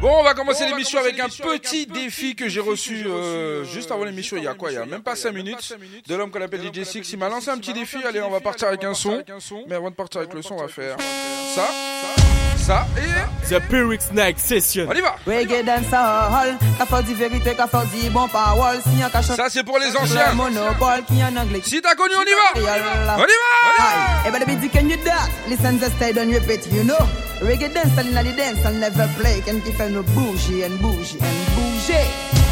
Bon, on va commencer l'émission avec un petit défi que j'ai reçu euh, juste avant l'émission. Il y a quoi Il y a même pas 5 minutes. De l'homme qu'on appelle DJ Six. Il m'a lancé un petit défi. Allez, on va partir avec un son. Mais avant de partir avec le son, on va faire ça, ça et. The Pyrrhic Snack Session. On y va Reggae dancehall, qu'a fait dit vérité, qu'a fait dit bon parole, si y'a qu'à chanter Ça, c'est pour les anciens. monopole, qui en anglais. Si t'as connu, on y va On y va Hi, everybody be can you that? Listen just stay don't repeat, you know. Reggae dance, in the dance, I'll never play. Can keep no bougie and bougie and bougie.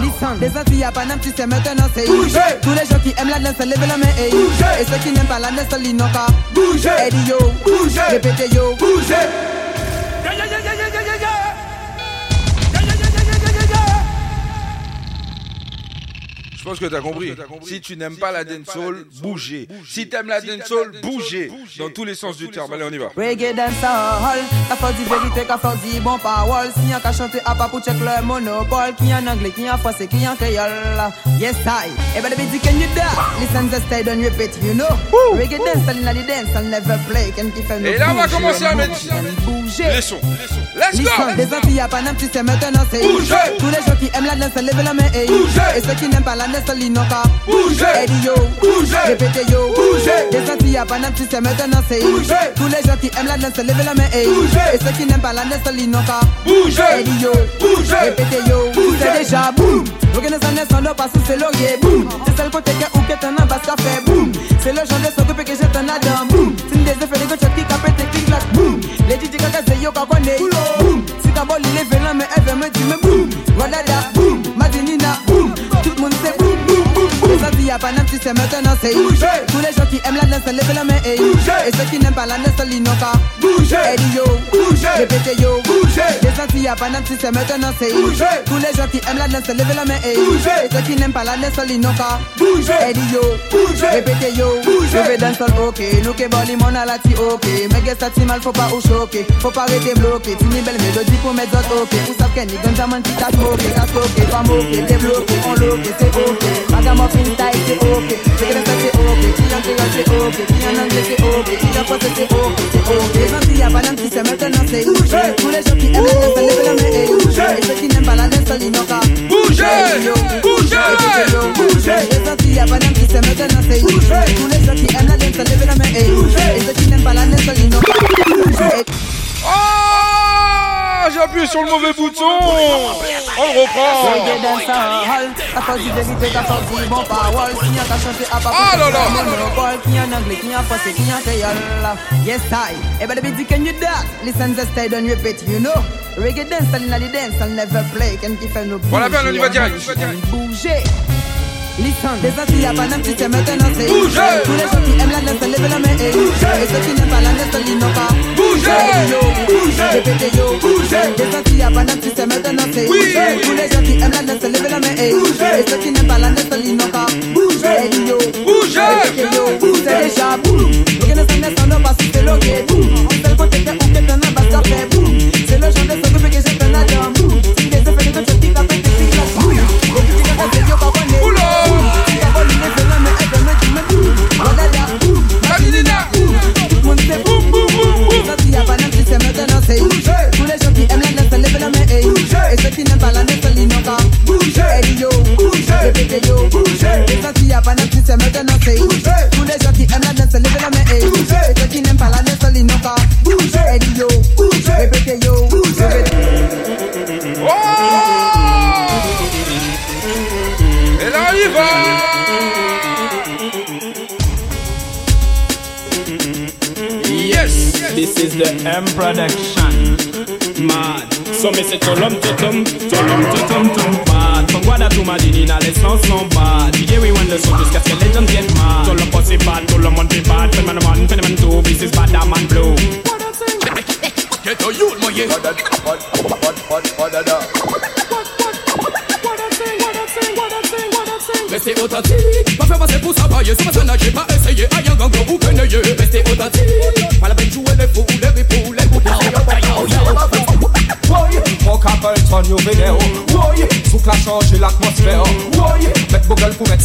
Listen, des Antilles à Paname, tu sais maintenant c'est Bouger Tous les gens qui aiment la danse, lèvez la main et Bouger Et ceux qui n'aiment pas la danse, ils n'ont qu'à Bouger Eddie yo, Bouger Répétez yo, Bouger Je pense que t'as compris. Si tu n'aimes pas la dancehall, bougez. Si t'aimes la dancehall, bougez. Dans tous les sens du terme. Allez, on y va. Reggae dancehall, qu'a fait dit vérité, qu'a fait dit bon parole. Si y'a qu'à chanter à pas pour check le monopole. Qui en anglais, qui en français, qui en créole. Yes, I. Everybody be can you dance? Listen just stay don't repeat, you know. Reggae dance, in the dance, I'll never play. Can keep Et là, on va commencer à mettre bouger and bouger. les sons. Let's go. des Antilles à Paname, tu sais maintenant c'est Bouger. Tous les gens qui aiment la danse, lèvez la main et Bouger. Et ceux qui n'aiment pas la danse, ils n'ont qu'à Bouger. Eddie yo, répétez yo. Antilles à Paname, tu sais maintenant c'est Bouger. Tous les gens qui aiment la danse, lèvez la main et Bouger. Et ceux qui n'aiment pas la danse, ils n'ont qu'à Bouger. Eddie yo, répétez yo. C'est déjà boum. L'organisation n'est sans pas sous c'est laurier boum. C'est celle côté que ou que t'en as bas ça fait boum. C'est le genre de son que j'ai t'en as dans boum. C'est une des effets de gauche qui là boum DJ kaka c'est yo kakone boum Si ta me dire boum tu sais maintenant c'est Bouger. Tous les gens qui aiment la danse lèvez la main et Bouger. Et ceux qui n'aiment pas la danse ils n'ont qu'à Bouger. Eddie yo Bouger. Répétez yo Bouger. Les Antilles à Paname tu sais maintenant c'est Bouger. Tous les gens qui aiment la danse lèvez la main et Bouger. Et ceux qui n'aiment pas la danse ils n'ont qu'à Bouger. Eddie yo Bouger. Répétez yo Bouger. Je vais danser ok Nous que boli mon à la ti ok Mais guess ça ti mal faut pas ou choquer Faut pas rester bloqué Tini belle mélodie pour mettre d'autres ok Ou savent qu'elle n'y gagne jamais qui t'a smoké T'a smoké, pas moqué, débloqué, on loqué, c'est ok Ragamuffin style c'est ok C'est que ça c'est ok Qui en créole c'est ok Qui en anglais ok Qui en français c'est ok C'est ok Les Antilles à Paname qui c'est maintenant c'est Bouger. Tous les gens qui aiment la danse lèvez la main et Bouger. Et ceux qui n'aiment pas la danse ils n'ont qu'à Bouger. Bouger. Bouger. Les Antilles à Paname qui c'est maintenant c'est Bouger. Tous qui aiment la danse lèvez la main et Et ceux qui n'aiment pas la danse ils n'ont qu'à Ah, j'ai appuyé sur le mauvais bouton On le reprend Ah là là Yes, I. Everybody can you dance? Listen, stay on repeat, you know. Reggae dance, and dance, and never play. Can keep on Voilà, bien, on y va direct. Bouger. On y va direct. Bouger. Listen, des Antilles à Paname, tu sais maintenant c'est Bouger. Tous les gens qui aiment la danse, lèvez la main et Et ceux qui n'aiment pas la danse, ils n'ont qu'à Bouger. yo, Bouger. répétez yo, Bouger. Des Antilles à Paname, tu sais maintenant c'est Oui. Tous les gens qui aiment la danse, lèvez la main et Et ceux qui n'aiment pas la danse, ils n'ont qu'à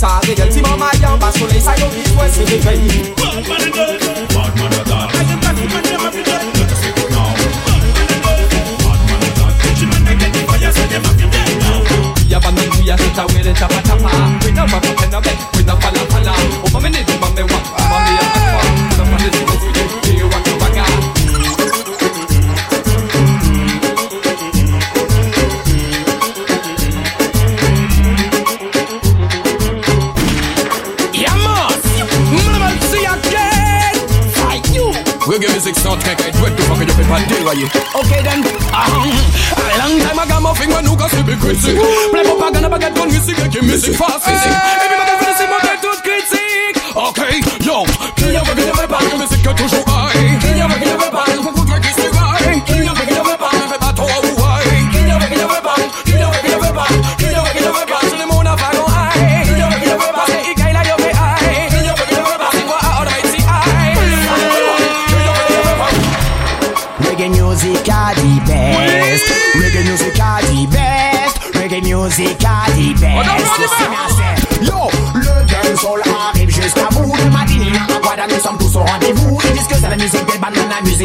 Google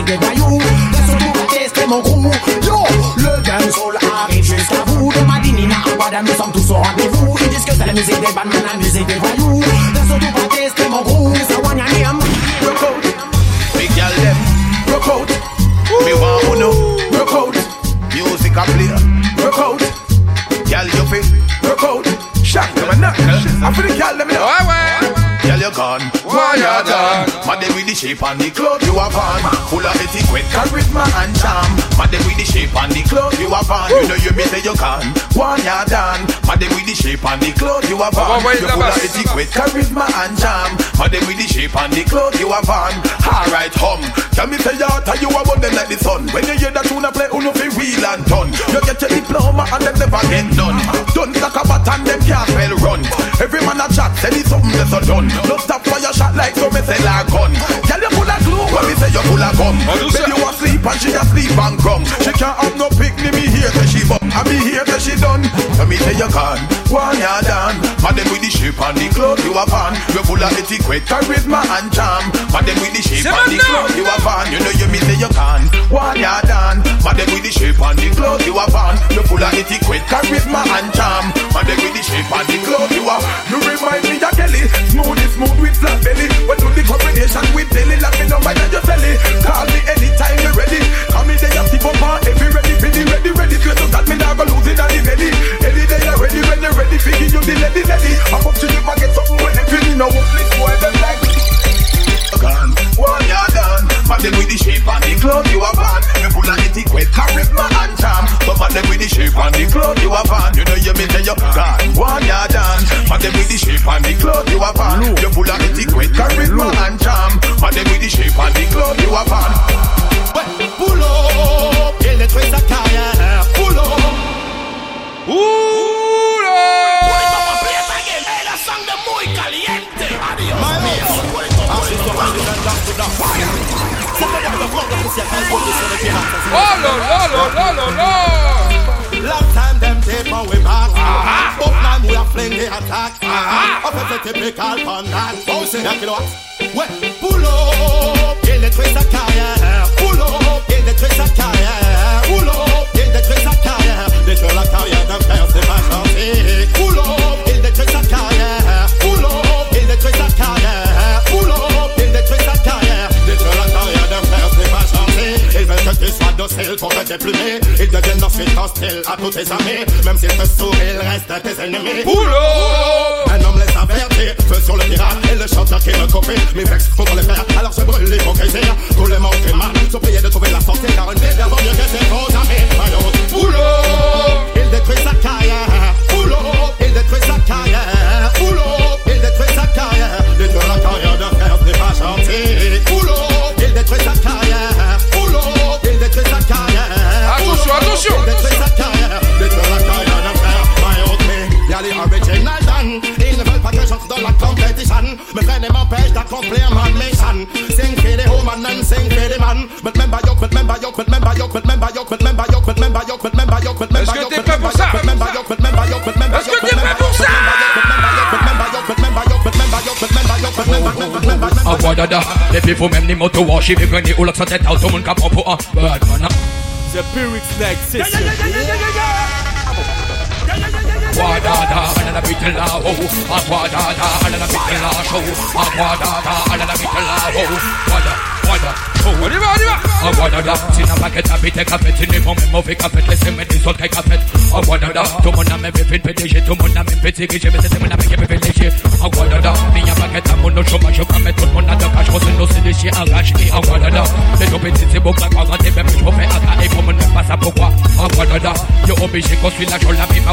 musique des voyous. Laisse tout va tester mon crew. Yo, le dancehall arrive jusqu'à bout. De Madinina à Guada, nous sommes tous au rendez-vous. Ils disent que c'est la musique des bananes, la musique des voyous. Laisse tout va tester mon crew. C'est your name. Rock out, big girl them. Rock out, me want uno. Rock out, music a play. Rock out, girl you fit. Rock out, shank them a knuckle. I feel the girl them know. Ouais, ouais. Girl you gone, why you done? Mad with the shape and the clothes have on. Full of etiquette, charisma and charm. Mad with the shape and the clothes you have on. You know you me say you can, why you done? Mad with the shape and the clothes you have on. You full of etiquette, charisma and charm. Mad with the shape and the clothes you have on. Alright, hum. Can me say you tell you about them like the sun. When you hear that tune play, uno fi wheel and turn. You get your diploma and them never get done. Done like a bat and them can't spell run. Every man a chat, say it's something that's so done. No stop for your shot like so me say like gun. You full of gum. Oh, Baby you asleep and she asleep and crumb. She can't have no picnic me here say she bum. I be here say she done. Me say you gone, one you done. Madam with the shape and the clothes you have on. You full of etiquette, charisma and charm. Madam with the shape and the clothes you have on. You know you me say you can, one you done. Madam with the shape and the clothes you have on. You full of etiquette, charisma and charm. Madam with the shape and the clothes you have. You remind me of Kelly, smooth is smooth with flat belly. When do the combination with Delhi, like me number that you sell it. Call me anytime you ready. Call me there, you keep up on every ready, ready, ready, ready. To God, me lose it on the belly. Any day you ready. Figure you the lady, lady. I'm up to you, I get something when they feel you know what this boy them like. Gone, one you done. But them with the shape and the clothes you have on. You full of etiquette, charisma and charm. Some of them with the shape and the clothes you have on. You know you me say you gone, one you done. But them with the shape and the clothes you have on. You full of etiquette, charisma and charm. But them with the shape and the clothes you have on. Pull up, il détruit sa carrière. Pull up. Oh là là là là Long time them tape we back. Up now carrière. Détruire la carrière d'un frère, c'est pas gentil. Up, il détruit sa carrière. Ils veulent que tu sois docile pour te déplumer. Ils deviennent ensuite hostiles à tous tes amis. Même s'ils te sourient, ils restent tes ennemis. Oula Un homme laisse avertir, feu sur le pirate et le chanteur qui me copie. Mes vex contre les frères, alors je brûle l'hypocrisie. Tous les mots qui mal, sont priés de trouver la sortie car une vie vaut mieux que ses faux amis. Il détruit sa carrière. Oula, il détruit sa carrière. Oula, il détruit sa carrière. Détruire la carrière d'un frère, c'est pas gentil. Oula, il détruit sa carrière. Oula, Y'a les original Dan Ils ne veulent pas que j'entre dans la compétition man. Me friend them empêche d'accomplir ma mission. Sing for the woman and sing for the man. But remember yo, but remember yo, but remember yo, but remember yo, but remember yo, but remember yo, but remember yo, but remember yo, but remember yo, but remember yo, but remember yo, but remember yo, but remember yo, but remember yo, but remember yo, but remember yo, but remember yo, but remember yo, but remember yo, but remember yo. Envoie dada, les people même ni moto wash, ils veulent ni ou l'autre tête out, tout le monde capot pour un bad man. The Piwyx Snack System. Envoie dada, elle a la bite là, oh. Envoie dada, elle a la bite là, chaud. Envoie dada, elle a la bite là, oh. Voilà, voilà. On y va, on y va Envoie dada, si n'a pas qu'à t'habiter qu'à fait, si n'est pas même mauvais qu'à fait, laissez mettre des the Piwyx Snake Sister. Quadada, anana bitla ho, a quadada, anana bitla show, a quadada, anana bitla ho, quadada bra Oh, arriva, arriva Sin a packet, a bit a carpet In the moment, move a carpet Let's see me me fit pedishi To mon me fit sigishi Me sit me me pedishi I wanna da a packet, a mon no shoma me tut mon nada Kash kosin no sidishi Agash me, da Le topi titi bo black Waga tebe me e pomen me pasa pokwa I da Yo obishi kosui la shola Me ma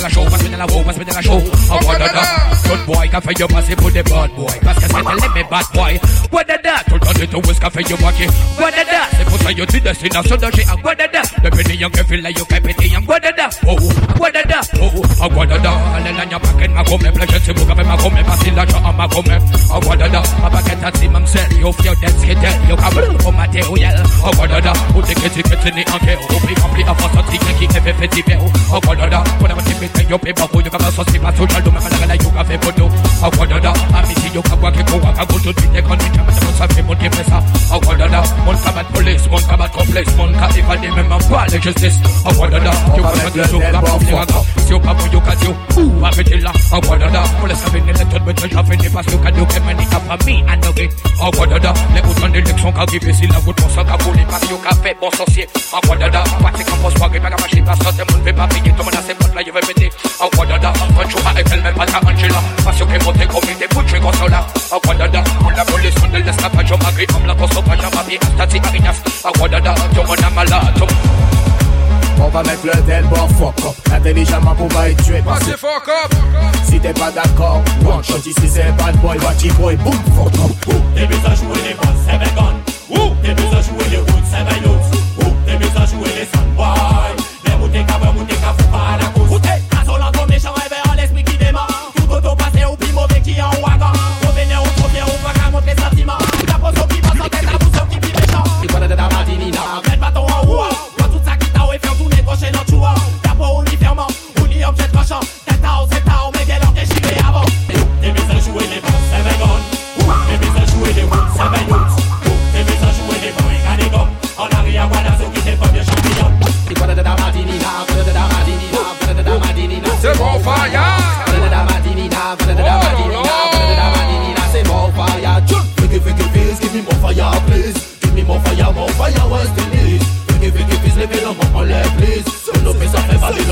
la show Mas la wo Mas la show I da Good boy, kafe yo pasi Put the bad boy Kas kas me tell me bad boy Wada da Tutan it to whisker for your walkie. What the da? They put you to the sin of Sunday. I da? The penny young feel like you can pity and what da? Oh, what da? Oh, I what the da? And then back in my home, pleasure to move up in my home, Basila, on my home. I what the da? My back at the mum you feel that skid, you come from oh, my tail, oh, yeah. I what the da? Who the kitty kitty and care, who be complete of us, I think every fifty bill. I what the da? What I'm your paper, who you come out, so see my social, do my like you have a photo. I what the da? I'm you, come work, go I go to the country, I'm a person, I'm a person. I wonder that man come police, man come at complex, man come if I name him and justice. I wonder that you come at the soup, I'm from Yaga, you come with you cause you, ooh, I'm a killer. I wonder that police have been elected with the job in you can do them and up for me and the. I wonder that les autres en élection qui vivent ici, la route pour ça, pour les pas, you can fait bon sorcier. I wonder that, parti comme pour soirée, pas capaché, pas sorti, mon fait pas payer, tout le monde a ses potes là, je vais péter. I wonder that, en fait, je suis avec elle, même pas ta Angela, parce que monter comme une des bouches, je suis consola. I wonder that, pour la police, on ne laisse pas, je m'agrippe comme la on va mettre le tel fuck up. Intelligemment pour va être tué fuck up. Si t'es pas d'accord One shot ici c'est bad boy. Watch boy Boom fuck up. Les boss c'est les c'est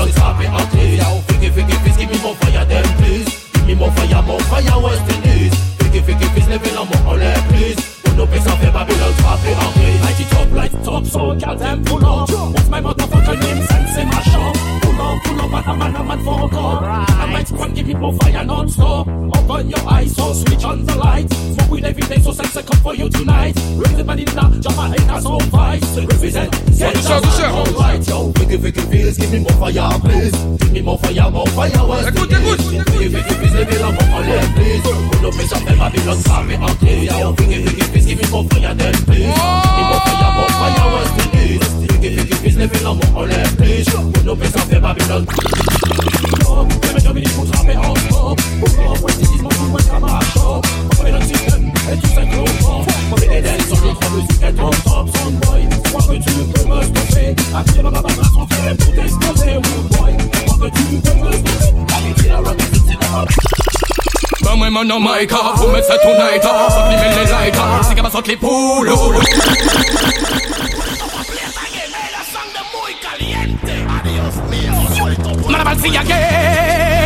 always happy at least. Yo, figgy, figgy, fizz, give me more fire then please. Give me more fire, more fire, West Indies. Figgy, figgy, fizz, Level up, more en l'air please. no piss off, Babylon, happy, happy. Light it up, top lights, top. so girl, them pull up. What's my motherfucker name? But a man, a man for a cup. Right. A night's one give people fire non-stop. Open your eyes, so switch on the lights. Smoke with every day, so sex a cup for you tonight. Raise the money now, Jamaica, so vice. Represent, set the sun, alright. Yo, wiggy, wiggy, feels, give me more fire, please. Give me more fire, more fire, what's the days? Wiggy, wiggy, feels, give me more fire, please. Put up me some, my billions, call me out, please. Yo, wiggy, wiggy, feels, give me more fire, then please. Give me more fire, more fire, where's the days? qui fait qui vise les villes en mon relève Des pour nos ça fait Babylone Non, mais mes Dominique on se en camp Pour l'envoi des disques, mon moins camarade On fait système et tout ça comprend Mais les dents sont notre musique est ton top son boy Crois que tu peux me stopper Attire ma baba, on ferait pour t'exploser Mon boy, crois que tu peux me stopper Allez, la rock, c'est la rock Ba mwen man an maika, pou mwen se tou naita Sot li men le laita, si ka ba sot Man about see again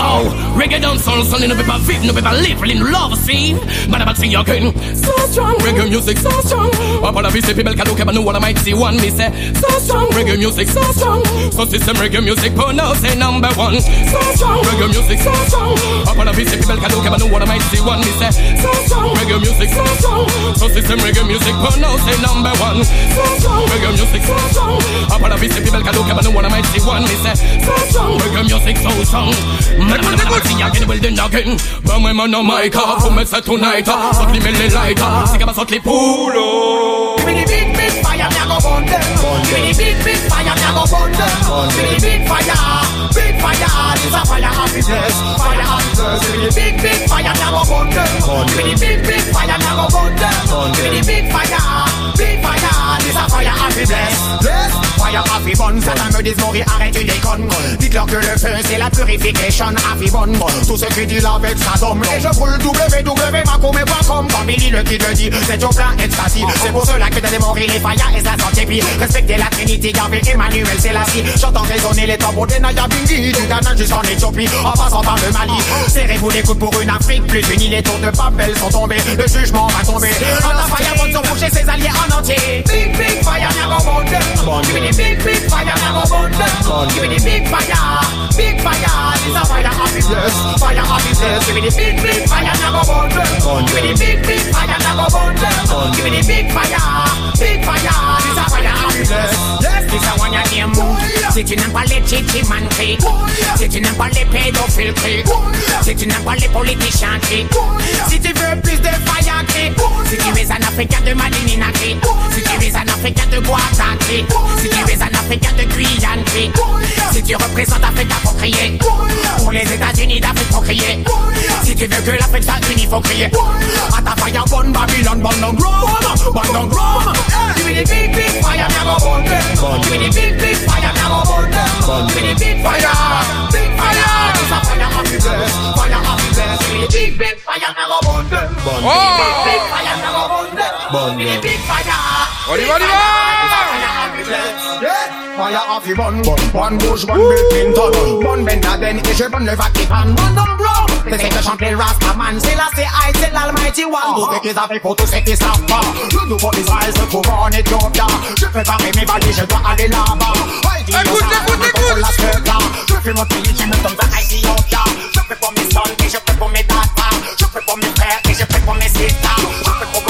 Oh, reggae dance all son in a paper fit, no paper live, in love scene. But about sing again. So strong, reggae music, so strong. Upon a piece of people can look up and one I might see one, me say. So strong, reggae music, so strong. So system reggae music, pronounce say number one. So strong, reggae music, so strong. Upon a piece of people can look up and one I might see one, me say. So strong, reggae music, so strong. So system reggae music, pronounce say number one. So strong, reggae music, so strong. Upon a piece of people can look up and one I might see one, me say. So strong, reggae music, so strong. ¡Me mantengo Si again, again Ben moi, man, ça tonight light C'est qu'à saute les poules Give me the big, big fire, me a go burn them. Give me the big, big fire, me a go burn them. Give me the big fire, big fire. This a fire happiness, fire happiness. Give me the big, big fire, me a go burn them. Give me the big, big fire, me a go burn them. Give me the big fire, big fire. This a fire happiness. Yes, fire happy bun. Certains me disent mourir, arrête tu déconnes. Dites-leur que le feu c'est la purification happy bun. Tout ce qui dit avec sa dôme. Et je brûle www.macomé.com. Comme Billy le qui le dit, c'est au plein ecstasy. C'est pour cela que t'as démoré les faillas et sa santé puis respecter la Trinité, Garvey, Emmanuel, c'est la scie. J'entends résonner les tambours des Naya Bingi, du Ghana jusqu'en Éthiopie, en passant par le Mali. Serrez-vous les coudes pour une Afrique plus unie, les tours de Babel sont tombés, le jugement va tomber. Fire, bonne sont boucher ses alliés en entier. Big, big fire, now go burn them. Give me the big, big fire, now go burn them. Give me the big fire, big fire, this a fire happiness, fire happiness. Give me the big, big fire, now go burn them. Give me the big, big fire, now go burn them. Give me the big fire, big fire, this a fire happiness. Yes, this a one your name. Si tu n'aimes pas les chichi man cri, si tu n'aimes pas les pédophiles cri, si tu veux plus de fire si tu es un Africain de Malinina cri, si tu es un Africain de Guata si tu es un Africain de Guyane si tu représentes Afrique faut crier, pour les États-Unis d'Afrique faut crier, si tu veux que l'Afrique soit unie faut crier, fire bonne Babylone, bonne Rome, bonne the big big fire, I'm burn them. Burn With the big, big fire, I'm a burn them. Burn With the big fire, big fire. It's a fire of the best, fire of the best. With the big, big fire, I'm a burn them. Burn With the big, big fire, I'm a burn them. Burn With the big fire. Money, money, money! Fire off your bun, bun, bun Bush, bun Bill Clinton Bun Bender, then Israel, bun Le Vatican Bun Dum Brown, they say the champion Rasta man Still I say I, still almighty one Do the kids have a photo set this up You do what is wise, the cover on it, your da Je fais pas mes valises, je dois aller là-bas Écoute, écoute, écoute Je fais mon pays, je me donne dans Ethiopia Je fais pour mes sons et je fais pour mes datas Je fais pour mes frères et je fais pour mes sisters Je fais pour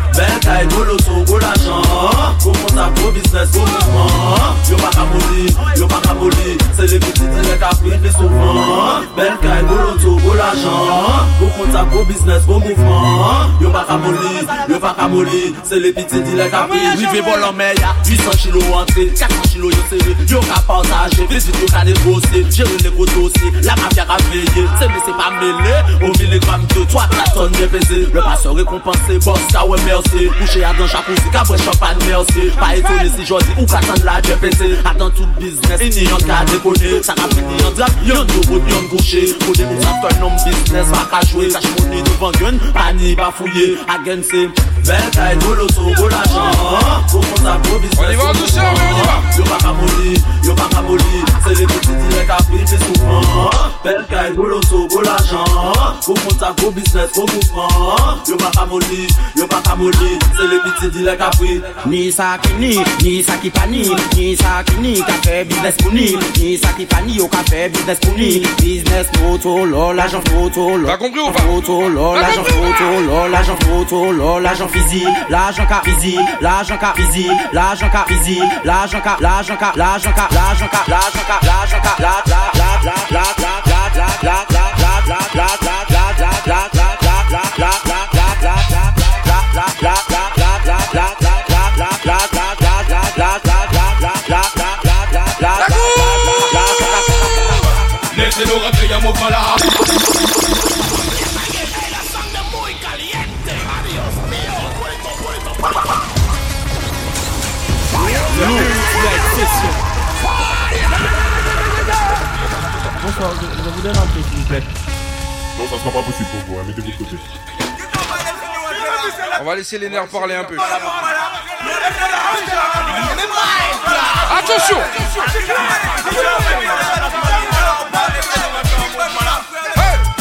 Bentay, golo sou, gola chan Kou kon sa pro bisnes, kou Yo pa yo pa kapoli Se le piti te le kapri, pe souvan Bentay, sa pro bisnes, kou mouvman Yo pa yo pa kapoli Se le piti te le kapri Rive bolan meya, 800 kilo antre 400 kilo yo seri, yo ka pantaje yo ka negose, jere La mafya ka veye, se me se pa mele O miligram de 3, 4 de Le paseur récompensé, boss ka we merde mersi à a dan chakousi ka bwen chapan mersi Pas etone si jodi ou katan la jepese A dan tout biznes, ini yon ka dekone Sa kapit ni yon drap, yon dobot, yon kouche Kode mou sa ton nom biznes, pa ka jwe Kache mouni nou vangen, pa ni ba fouye Agen se, so, golo chan sa on va on va yo pa kaboli Se le peti direk apri te soufran Bel kay, gwo e loso, gwo lajan Gwo kontak, gwo bisnes, gwo koufran Yo pa kaboli, yo pa kaboli Se le direk apri Ni sa ki ni, ni sa ki pa ni Ni sa ki ni, ka fe biznes ni. Ni ni, yo ka fe biznes pou ni. Biznes moto, lol, ajan foto T'as compris ou pas? Moto, lol, ajan foto Lol, ajan foto, lol, ajan fizi Nesse lugar que eu vou falar Je, je vous donne un truc s'il vous plaît. Non, ça sera pas possible pour vous, hein, mettez-vous de côté. On va laisser les nerfs parler un peu. Attention Hey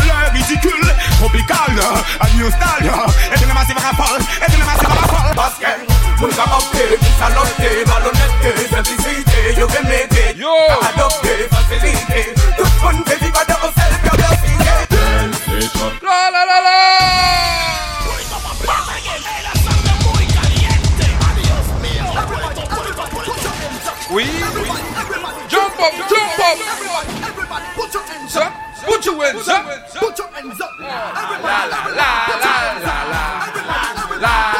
le ridicule Tropical, uh, a new style Et de la massive rafale, et de la massive rafale Parce que Moun ka opte, pou salote, malhonnête, simplicité, yo! Ve mette Yo Adopte, facilité Tout moun te viva de osel, biodiversité La la la la! Oui Jump up, jump up. Put your hands up Put your hands up. Put your hands up. La la la la la La la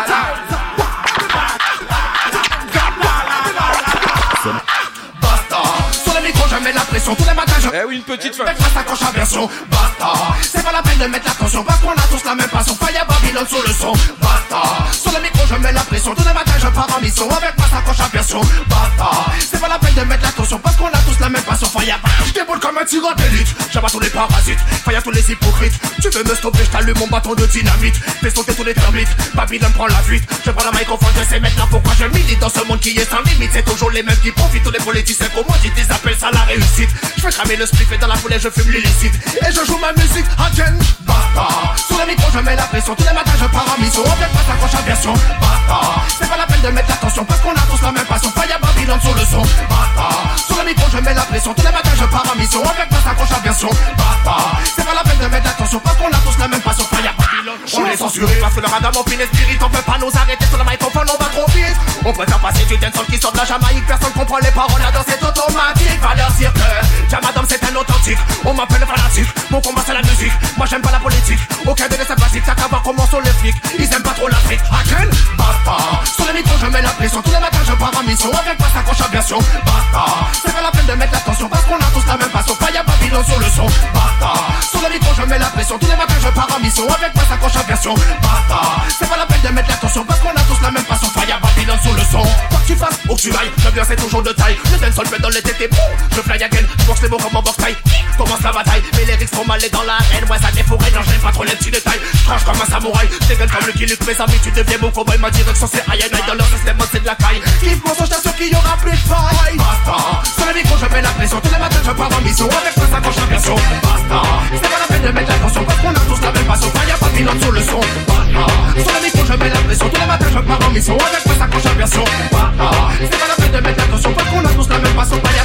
la tous les matins. Je Eh oui, une petite fin. Ma sacoche à version. Basta C'est pas la peine de mettre la tension parce qu'on a tous la même passion. Fire Babylone sur le son. Basta Sur le micro, je mets la pression tous les matins. Je pars en mission avec ma sacoche à version. Basta C'est pas la peine de mettre la tension parce qu'on a tous la même passion. Fire Je déboule comme un tireur d'élite. J'abats tous les parasites. Fire tous les hypocrites. Tu veux me stopper, je t'allume mon bâton de dynamite. Fais sauter tous les termites. Babylone prend la fuite. Je prends la microphone, je sais maintenant pourquoi je milite dans ce monde qui est sans limite. C'est toujours les mêmes qui profitent. Tous les politiciens comme moi, ils appels ça la réussite. Je fais cramer le spliff et dans la foulée je fume l'illicite. Et je joue ma musique again. Basta. Sur le micro, je mets la pression. Tous les matins, je pars en mission. Avec ma sacoche à version. Basta. C'est pas la peine de mettre l'attention parce qu'on a tous la même passion. Fire Babylone sur le son. Basta. Sur le micro, je mets la pression. Tous les matins, je pars en mission. Avec ma sacoche à version. Basta. C'est pas la peine de mettre l'attention parce qu'on a tous la même passion. Fire Babylone. On est censuré parce que le radar mon spirit. On peut pas nous arrêter sur le microphone, on va trop vite. On préfère passer du dancehall qui sort de la Jamaïque. Personne comprend les paroles, la danse est automatique. Va leur que Jamadam c'est un authentique. On m'appelle fanatique. Mon combat c'est la musique. Moi j'aime pas la politique. Aucun de c'est basique. T'as qu'à voir comment sont les flics? Ils aiment pas trop l'Afrique. Again, basta. Sur le micro, je mets la pression. Tous les matins, je pars en mission. Avec ma sacoche à version. Basta. C'est pas la peine de mettre l'attention parce qu'on a tous Babylone sur le son. Basta. Sur le micro, je mets la pression. Tous les matins, je pars en mission. Avec ma sacoche à version. Basta. C'est pas la peine de mettre l'attention parce qu'on a tous la même passion. Fire Babylone sur le son. Quoi que tu fasses, où que tu ailles, l'ambiance est toujours de taille. Le dancehall fait dans les tétés. Je fly again. Je boxe les mots comme en boxe taille. Commence la bataille. Risques font mal dans l'arène. Ouais, ça défouraille. Non, j'aime pas trop les petits détails. Tranche comme un samouraï. Dégaine comme le Killik. Mes amis, tu deviens mon cowboy. Ma direction, c'est I and I. Dans leur système, c'est de la caille. Kiffe mon son, je qu'il y aura plus de faille. Basta. Sur le micro, je mets la pression. Tous les matins, je pars en mission. Avec ma sacoche à version. Basta. C'est pas la peine de mettre l'attention. Parce qu'on a tous la même passion. Fire Babylone sur le son. Basta. Sur le micro, je mets la pression. Tous les matins, je pars en mission. Avec ma sacoche à version. Basta. C'est pas la peine de mettre l'attention. Parce qu'on a tous la même passion. Fire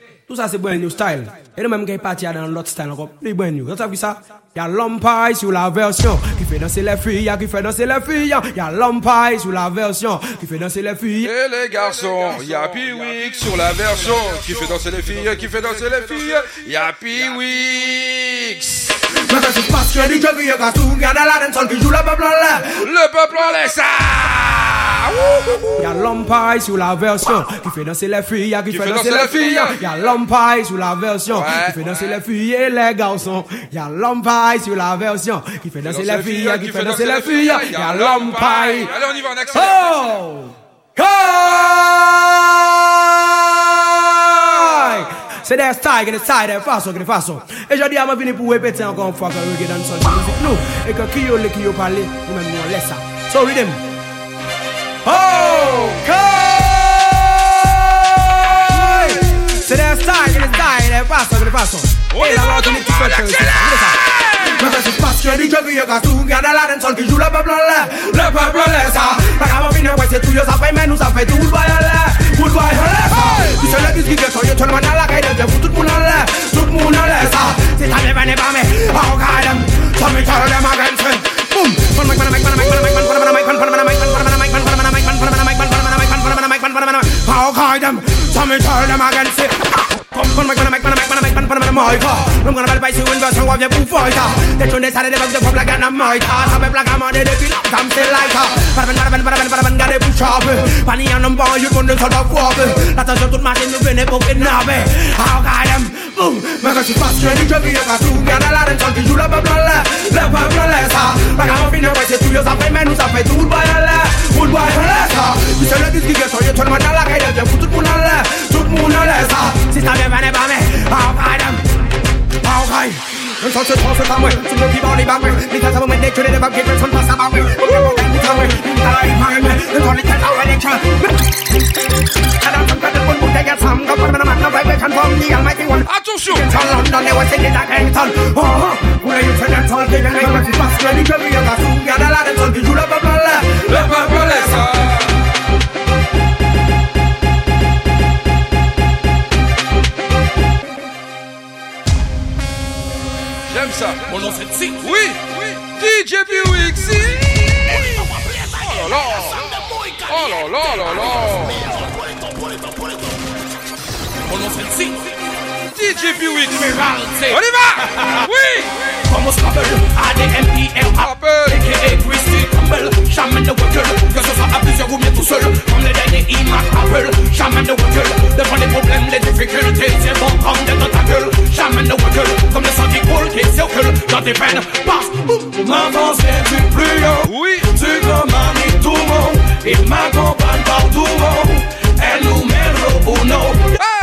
tout ça c'est brand new style. Et le même qui parti dans l'autre style encore plus brand new. Vous savez ça? Y'a l'umpire sur la version qui fait danser les filles, qui fait danser les filles. Y'a l'umpire sur la version qui fait danser les filles. Et les garçons, y'a Piwix sur la version qui fait danser les filles, qui fait danser les filles. Y'a Piwix. Mais qui se passe que jeunes viennent à tout Garde la dancehall qui joue le peuple en l'air Le peuple en l'air, ça Y'a l'umpire sur la version qui fait danser les filles, qui fait danser les filles. Y'a l'umpire sur la version qui fait danser les filles et les garçons. Y'a l'umpire sur la version qui fait danser les filles, qui fait danser les filles. Y'a l'umpire. Allez, on y va, on accélère. Oh! Se de style gen de style, de fason gen de fason E jodi a man vini pou repete ankon fwa Ke reggae dan sol se mizik nou E ke kiyo le kiyo pale, ou men mi yon lesa So rhythm. Oh, koi Se de style gen de style, de fason gen de fason E la wakini ki fwa kwe, ou se de style Mais c'est parce que DJ qui est tout, garde la dancehall qui joue le peuple l'air, le peuple l'air ça. La gamme finit, ouais c'est tout, yo ça fait, mais nous ça fait tout le bail l'air, tout le bail ça. Tu sais le qui est sur, yo tout le monde à la caille, de tout le monde l'air, tout le monde l'air ça. C'est ta vie, venez pas mais, oh God, them, so me tell them again, friend. Boom, pon mic, pon mic, pon mic, pon mic, mic, pon mic, pon mic, pon mic, pon mic, pon mic, pon mic, pon mic, pon mic, pon mic, pon mic, pon mic, pon mic, oh God, them, so me tell them again, say. Pon mic, pon mic, pon mic, pon mic, pon mic, pon mic, bin, a book in Nabe. How got them? Boom, mega si fast, ready to be a cartoon. Got a lot of talking, you love a blood, love a blood, lesser. Like I'm up in the way, two years, I pay men who's a pay two by a left, wood by a lesser. You say let this gig, so you turn my dollar, I get put it on a Mwen gwa nan bel bay si win versyon wavye pou foyta Te chon de sa de devak de fop la gen nan moyta Sa pe plak amande de pi lak tam se laita Paraben, paraben, paraben, paraben gade pou chop Pani an nan ban yut moun de sol da fop La tansyon tout masin nou vene pou kidnabe How guy them, boom. Mwen gwa si fasyon di chepi e fasyon Gyan ala den sol ki jou le pep lole Le pep lole sa Bak an fin yo bay se tuyo sa fe men ou sa fe tout bay ale Tout bay ale sa Mise le diski gen so yo chon man ala Kay devye pou tout moun ale Tout moun ale sa Si sa vye vene ba me, how guy them. 快！人潮是潮水范围，中国皮包里班位，你看他们没觉得把别人穿上三八位，我看我带你穿位，你带来一帮人，人潮里看到我脸上。Attention! Attention! J'aime ça. Mon nom c'est Tsi. Oui, oui. DJ Buick. Oh là là. Oh là là là là. Mon nom c'est Tsi. DJ Buick. On y va. Oui. Comme au Scrabble, ADMIR Appel A.K.A. Christy Campbell Jamais de vocal Que ce soit à plusieurs ou bien tout seul. Comme les derniers iMac Apple Jamais de vocal Devant les problèmes, les difficultés C'est bon comme des tentacules Jamais de vocal Comme le sang qui coule, qui circule Dans tes peines Passe. M'avance du plus haut. Oui. Tu commandes tout le monde. Il m'accompagne partout Elle numéro uno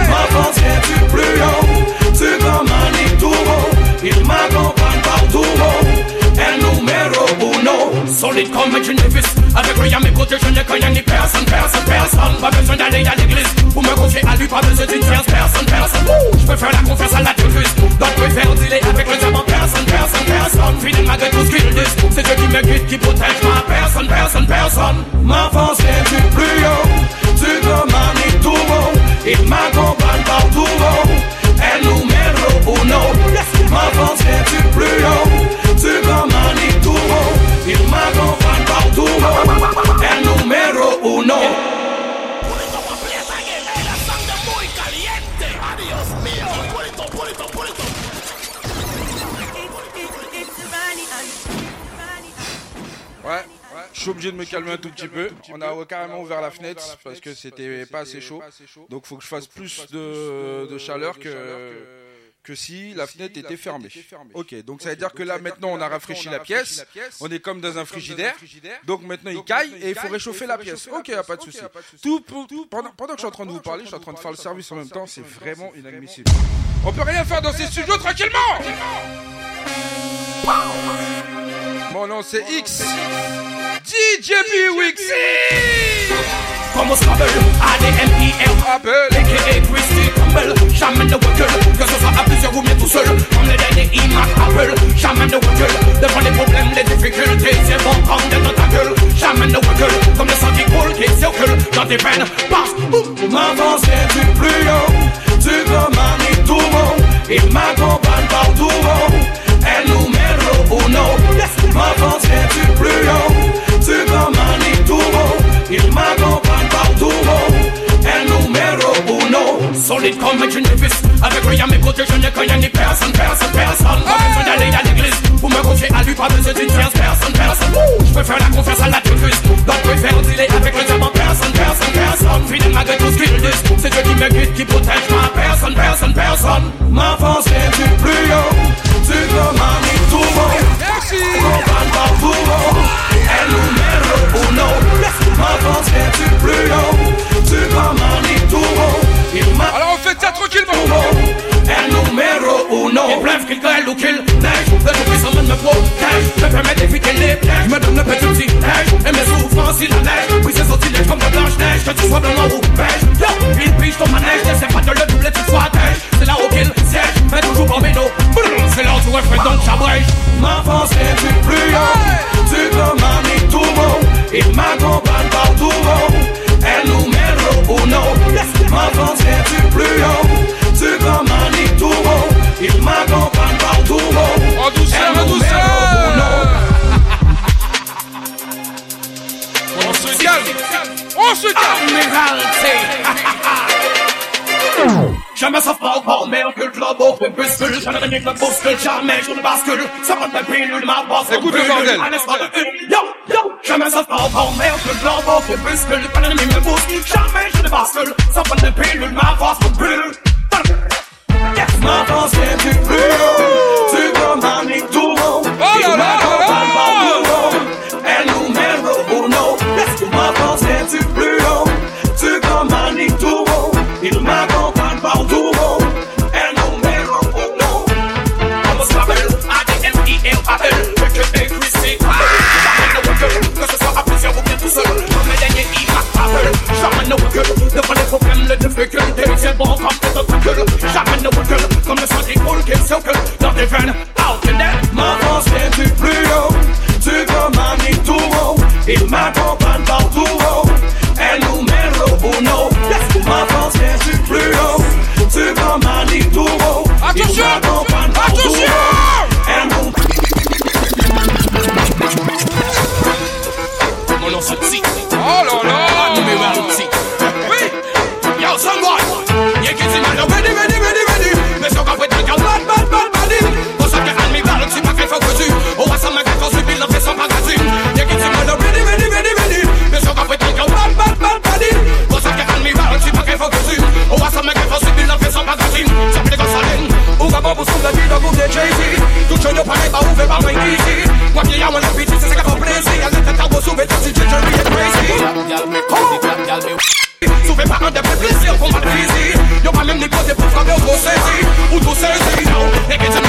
M'avance du plus haut Tu commandes tout le Solide comme un Genevis Avec lui à mes côtés je ne connais ni personne, personne, personne. Pas besoin d'aller à l'église Pour me confier à lui pas besoin d'une tierce personne, personne. Je peux faire la confiance à la turquise D'autres préfèrent dealer avec le diamant Personne, personne, personne. Fidèle malgré tout ce qu'ils disent C'est Dieu qui me guide, qui protège ma personne, personne, personne. Ma force vient du plus haut. Tu commandes tout haut Il m'accompagne partout El numéro uno Ma force vient du plus haut Tu commandes tout haut Il m'accompagne partout El numéro uno Ouais. Je suis obligé de me calmer un tout petit peu. On a carrément ouvert la fenêtre parce que c'était pas assez chaud. Donc faut que je fasse plus de chaleur que que si la fenêtre était fermée. Ok, donc ça veut dire que là maintenant on a rafraîchi la pièce. On est comme dans un frigidaire. Donc maintenant il caille et il faut réchauffer la pièce. Ok, pas de souci. Tout pour- pendant, pendant que je suis en train de vous parler, je suis en train de faire le service en même temps. C'est vraiment inadmissible. On peut rien faire dans ces studios tranquillement. Mon nom c'est X. DJ Wixi. Comme au Scrabble, A-D-M-I-R Appel A.K.A. Christy Campbell. Jamais de vocal Que ce soit à plusieurs ou bien tout seul. Comme les derniers iMac Apple Jamais de vocal Devant les problèmes, les difficultés C'est bon comme des tentacules Jamais de vocal Comme le sang qui coule, qui circule Dans tes veines. Passe M'avance du plus haut. Tu commandes tout le monde Il m'accompagne partout El numéro uno M'avance du plus haut. Tu commandes tout le monde Il m'accompagne partout. El numéro uno Solide comme un Genevis Avec lui à mes côtés je ne connais ni personne, personne, personne. Pas besoin d'aller à l'église Pour me confier à lui pas besoin d'une tierce personne, personne. Je peux faire la confiance à la turquise D'autres préfèrent dealer avec le diamant Personne, personne, personne. Fidèle malgré tout ce qu'ils disent C'est Dieu qui me guide, qui protège ma personne, personne, personne alors on fait ça tranquillement numéro bref qu'il ou qu'il neige me protège Me permet les pièges Me donne le petit neige Et mes souffrances il neige Puis c'est sortilège comme de blanche neige Que tu sois blanc ou beige Yo, il pige ton manège N'essaie pas de le doubler tu sois j'abrège, m'avancer du plus haut. Tu peux m'amener tout bon, il m'accompagne partout bon. Elle nous mène au non, m'avancer du plus haut. Tu peux m'amener tout bon, il m'accompagne partout bon. En douceur, en douceur. On se calme, on se calme. Jamais ça fera mais on culte le beau crépuscule. Jamais rien que le bouscule, jamais je ne bascule. Ça prend des pilules, ma bosse. Écoute le bordel. Un espoir de une. Yo, yo, jamais ça fera mais on culte le beau crépuscule. Pas l'ennemi me bouscule, jamais je ne bascule. Ça prend ma bosse me brûle. Yes, ma danse est du plus. Tu commandes tout le monde. Oh là là Jamais ne recule, devant les problèmes, les difficultés. C'est bon comme des obstacles. Jamais ne recule, comme le sang qui coule, qui circule dans des veines. Out in there, ma France vient du plus haut. Commandes tout haut. Il m'accompagne Tout chaud, pas les bas, ouvert par easy. Moi qui y'a mon appétit, c'est ça fait plaisir. Y'a le tête à beau soulever, c'est si Jerry est crazy. Souffrez pas un des plus plaisirs qu'on m'a visé Y'a pas même ni côté pour frapper au gros saisi Ou tout saisi et que tu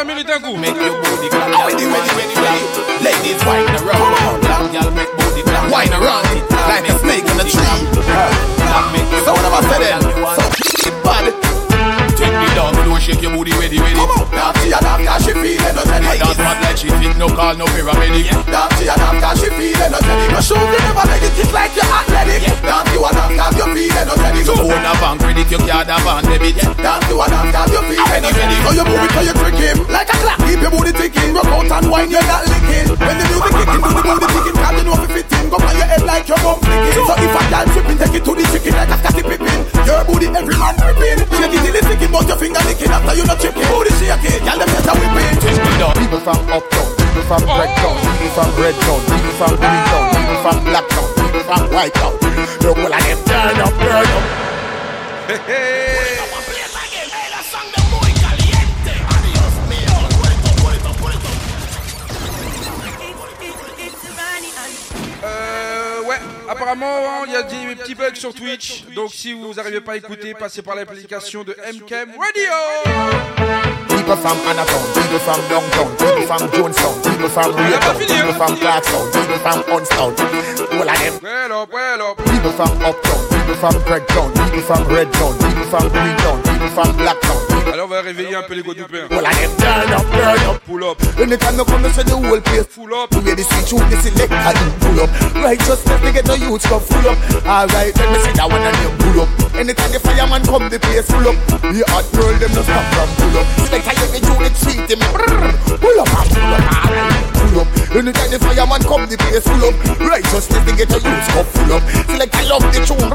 On appelle ça mérite un coup Ladies, wine around. Wine around like a snake on a tree. So what am I saying? So bad. Take me down, flow, shake your booty, ready, ready. Come on, Nancy and cash, she feel energetic. Dance mad like she fit, no call, no paramedic. Nancy and cash, she feel energetic. But show me never make it kick like you're athletic. Nancy and I'm cash, you feel energetic. So own a bank credit, you can't have van debit. Nancy and I'm cash, you feel energetic. So you move it, so you trick him like a clock. Keep your booty ticking, rock out and wine, you're not licking. When the music kicking, do the booty ticking, can't you know if it fitting? Go on your head like your bum flicking. So if a girl tripping, take it to the chicken like a catty pippin. Your booty, every man ripping. Shake it till it's sticking, but your finger licking after you not chicken. Booty shaking, girl them get a whipping. Take me down. People from uptown, people from Redtown, people from Redtown, people from Greentown, people from Blacktown, people from Whitetown. Look all of them turn up, turn up. Euh, ouais, apparemment, il y a des petits bugs sur Twitch. Donc, si vous n'arrivez pas à écouter, passez par l'application de MKM Radio. People from Anaton, people from Downtown, people from Jonestown, people from Raytown, people from Clarkstown, people from Unstown. All of them. Well up, well up. People from Uptown, people from Redtown, people from Redtown, people from Greentown, people from Blacktown. Alors, on va réveiller un peu les Guadeloupéens. Of them turn up, turn up. Pull up. Anytime you come, you say the whole place full up. The way the switch out, they select you pull up. Righteousness, they get the youth stuff full up. Alright, let me see that one and you pull up. Anytime the fireman come, the place full up. The hot girl, them no stop from pull up. Select you get you, the treat them. Pull up pull up, alright, pull up. Anytime the fireman come, the place full up. Righteousness, they get the youth stuff full up. Select I love the tune,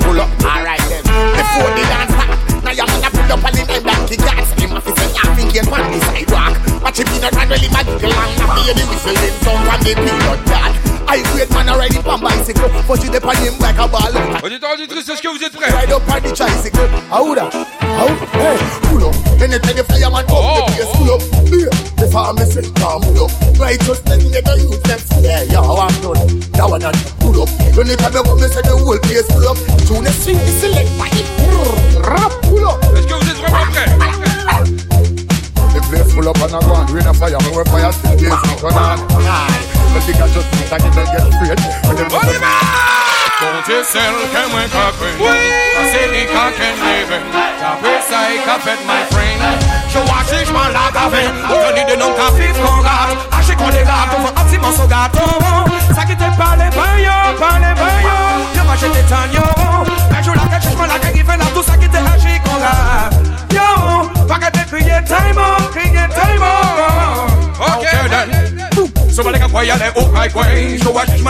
pull up. Alright then, before the dance start. Now you're gonna pull up and the end that ass. Him to say, I'm thinking on the sidewalk. Watch him in a run really long, not be the whistle, then sound from the peanut yard. I great man a riding on bicycle, but you depend him like a ball. Oh, Auditeurs, auditrices, est-ce que vous êtes prêts Ride up on the tricycle. That? How hey, pull up. Anytime the fireman come, the place pull up. Yeah, the farm is come up. Righteous men, they go use them. Yeah, yo, I'm done. That one and pull up. Anytime they come, they say the whole place pull up. Tune the swing, select, rap, pull up. Est-ce que vous êtes vraiment prêts The place full up and a gone, rain and fire, more fire still blazing, turn on. The bigger just think that they get afraid. When them Bon Dieu seul que moi capé C'est lui qui can live J'avais ça et qu'a fait my friend. Je vois si je m'en la gavin Aujourd'hui de nom qu'a fait qu'on gâte Haché qu'on les gâte On va opti mon son gâteau Ça qui te parle pas yo Parle pas yo Yo. Va jeter tan yo Un jour la que je m'en la que qui fait là Tout ça qui te haché qu'on gâte Yo Pas que te crier time out Crier time out Ok then Sou male ka kwaye ou kay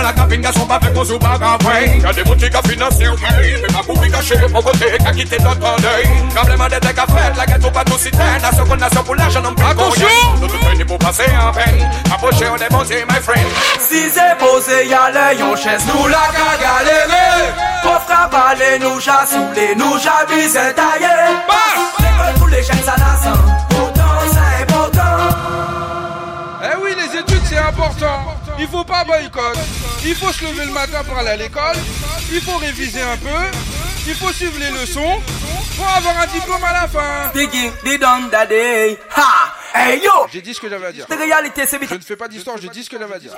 la ka pinga pa fe kon sou baga kwen Kade ka finanse ou Me pou kote ka kite Kableman de te ka fet la Si se à important. Il faut pas boycott. Il faut se lever le matin pour aller à l'école. Il faut réviser un peu. Il faut suivre les leçons pour avoir un diplôme à la fin. Hey yo! J'ai dit ce que j'avais à dire. Je ne fais pas d'histoire, j'ai dit ce que j'avais à dire.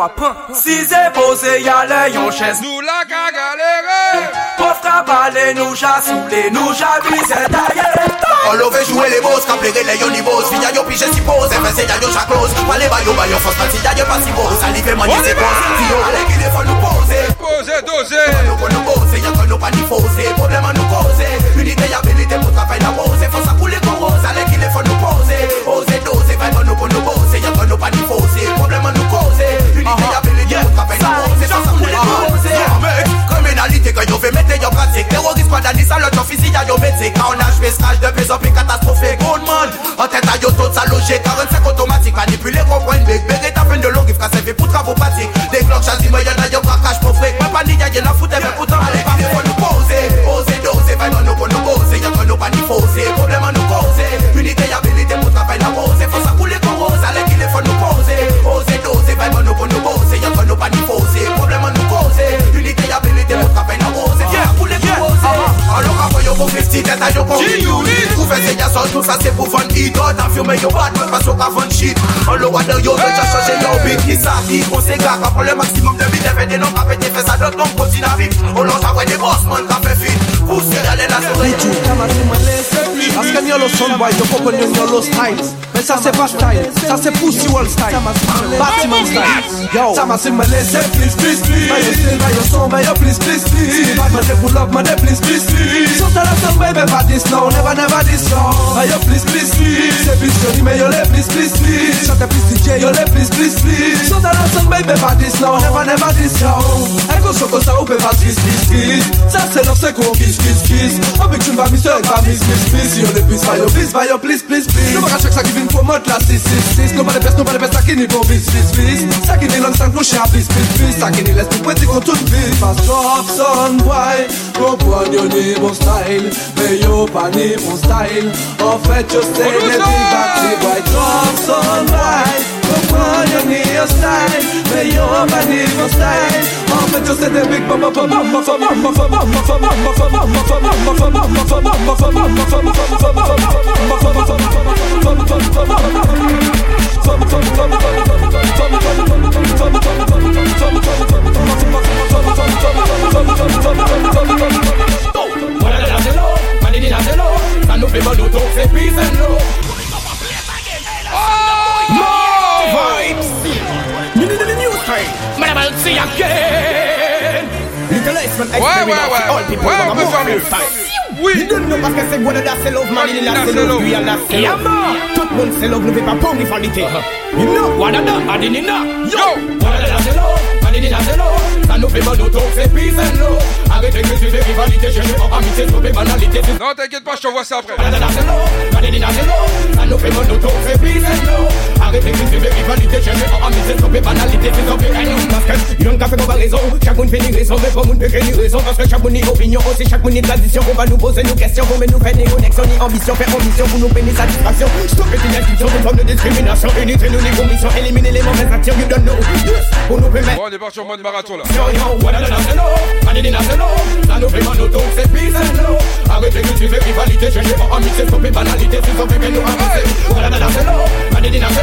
Si c'est posé, y'a le yon chaise. Nous la qu'a galéré. Pauvre qu'a parlé, nous j'a saoulé, nous j'a visé taillé. All you, jouer les boss, cap les relais, yo yo piche si pose, et fesse yo chaklos Palé ba yo ba yo fos, pati yo pas si boss Salive manye se pose, fio Ale ki le fò nou pose Pose, doze Fò nou kon nou pose, ya kon nou pa ni fose Problema nou cause, unité ya belite pou la pose Fò sa koule kon rose, ale ki le fò nou pose Ose, doze, vay bon nou kon pose politik Terorist kwa dan disa lot yo ya yo metik Ka an achwe skaj de bezopi katastrofe Gold man, an teta yo tot sa loje 45 otomatik, manipule kompwen Bek beret apen de longif ka seve pou travo patik De klok chan di me yon a yo prakaj pou frek Mwen pa ni yaye la foute men poutan ale pa mwen pou nou pose Pose doze, vay man nou kon nou pose Yon kon nou pa ni pose Si det a yo fe se sa se pou fon yo bad ka fon shit. An lo wade yo veja chanje yo Ki sa ki kon se le maksimum de de pete fe sa dot non On lan sa wè de boss man ka fe fit Pou se yale la Aske nyo lo son boy yo yo nyo lo styles Mais ça c'est pas style, ça c'est Pussy Wall style. Batman style. ça m'a simulé c'est please please please Mayo still, mayo song, mayo please please please Batman they pull up, man please please please Shout out to them baby, but this now, never never this yo please please please C'est plus joli, mais yo les please please please Chante plus DJ, yo les please please please Shout out to them baby, but this now, never never this yo Echo choco ça ou pas kiss kiss kiss. Ça c'est leur c'est kiss kiss kiss. Avec une va avec va miss miss Yo les please, mayo please, mayo please please please Nous va cacher ça qui vient Im Format lass ich sis sis No male pes, no male pes, sakini go vis vis vis Sakini lang sang kouche a vis vis vis Sakini les pou pweti kon tout vis Pas top son boy Kompon yo ni bon style. Me yo pa ni bon style En fait yo se ne di bati boy Top son boy Comprends yo ni yo style Mais yo pas ni bon style En fait yo sais des big bamba bamba bamba bamba bamba bamba I'll see again. Little Iceman, experiment of all people who are moving style. Oui. Ils donnent parce que c'est Guadada, c'est love, man, là, c'est love, lui, il là, c'est love. Tout le monde, c'est love, ne fait pas pour. You know, yo, Guadada, c'est love. Madini na zelo Ça nous fait mal au dos, c'est peace and love Arrêtez de suivre rivalité, cherchez en amitié, stopper banalité Non, t'inquiète pas, je t'envoie ça après. Ça nous fait mal au dos, c'est peace and love Arrêtez de suivre rivalité, cherchez en amitié, stopper banalité, c'est stopper Parce que yon fait comparaison Chaque monde fait une raison, mais pas monde peut créer une raison Parce que chaque monde une opinion, aussi chaque monde une tradition. On va nous poser nos questions, pour nous faire des connexions Ni ambition, faire ambition, pour nous payer satisfaction. Stopper une institution, une forme de discrimination. Unité nous les commissions, éliminer les mauvaises actions. You don't know, pour nous permettre attention, mode marathon là. Yo yo, voilà la nana, anini nana, nano vraiment nos dons, c'est pizza, no. Arrêtez de tuer rivalité, je n'ai pas envie de stopper banalité, c'est stopper que nous avancer. Voilà la nana, anini nana,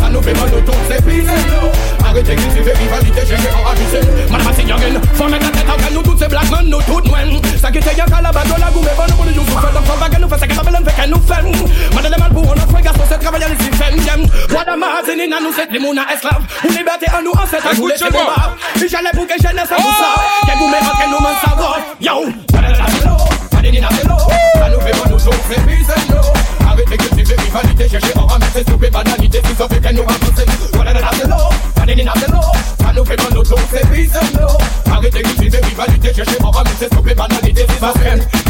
nano vraiment nos dons, c'est pizza, no. Arrêtez de tuer rivalité, je n'ai pas envie de. Madame c'est Yogen, forme ta tête, regarde nous toutes ces blagues, man, nous toutes nouen. Ça qui était y'a la bague, la goûme, bon, nous pour nous faire d'enfants, bague, nous faire, ça qui s'appelle, on fait qu'elle nous fait. Madame, elle m'a pour, on a fait, garçon c'est travailler les systèmes Voilà ma zénina, nous c'est les mouna esclaves Ou liberté en nous, en fait, à nous les Écoute-moi. Si j'allais pour que je laisse un ça Que vous mettez entre nous, ça va Yo, voilà la zélo Madinina zélo Ça nous fait pas nous chauffe, c'est peace and love Arrêtez que tu fais rivalité, chercher en ramasser Stopper banalité, si ça fait que nous avancer Voilà la zélo Madinina zélo Ça nous c'est dans nos dos, c'est bisonneau. Arrêtez d'utiliser rivalité, cherchez moralité, s'il vous plaît, banalité, c'est pas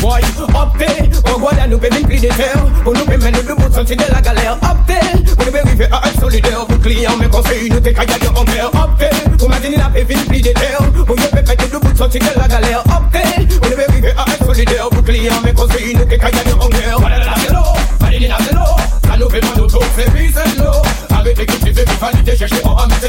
Boy, optez, en Guadeloupe, une pli des terres. Pour nous permettre de vous sortir de la galère. Optez, pour nous arriver à être solidaire. Pour clients, mes conseils, nous t'es caillades en mer. Optez, pour m'adiner la paix, une pli des terres. Pour nous permettre de vous sortir de la galère. Optez, pour nous arriver à être solidaire. Pour clients, mes conseils, nous t'es caillades en mer. Arrêtez d'utiliser rivalité, cherchez moralité,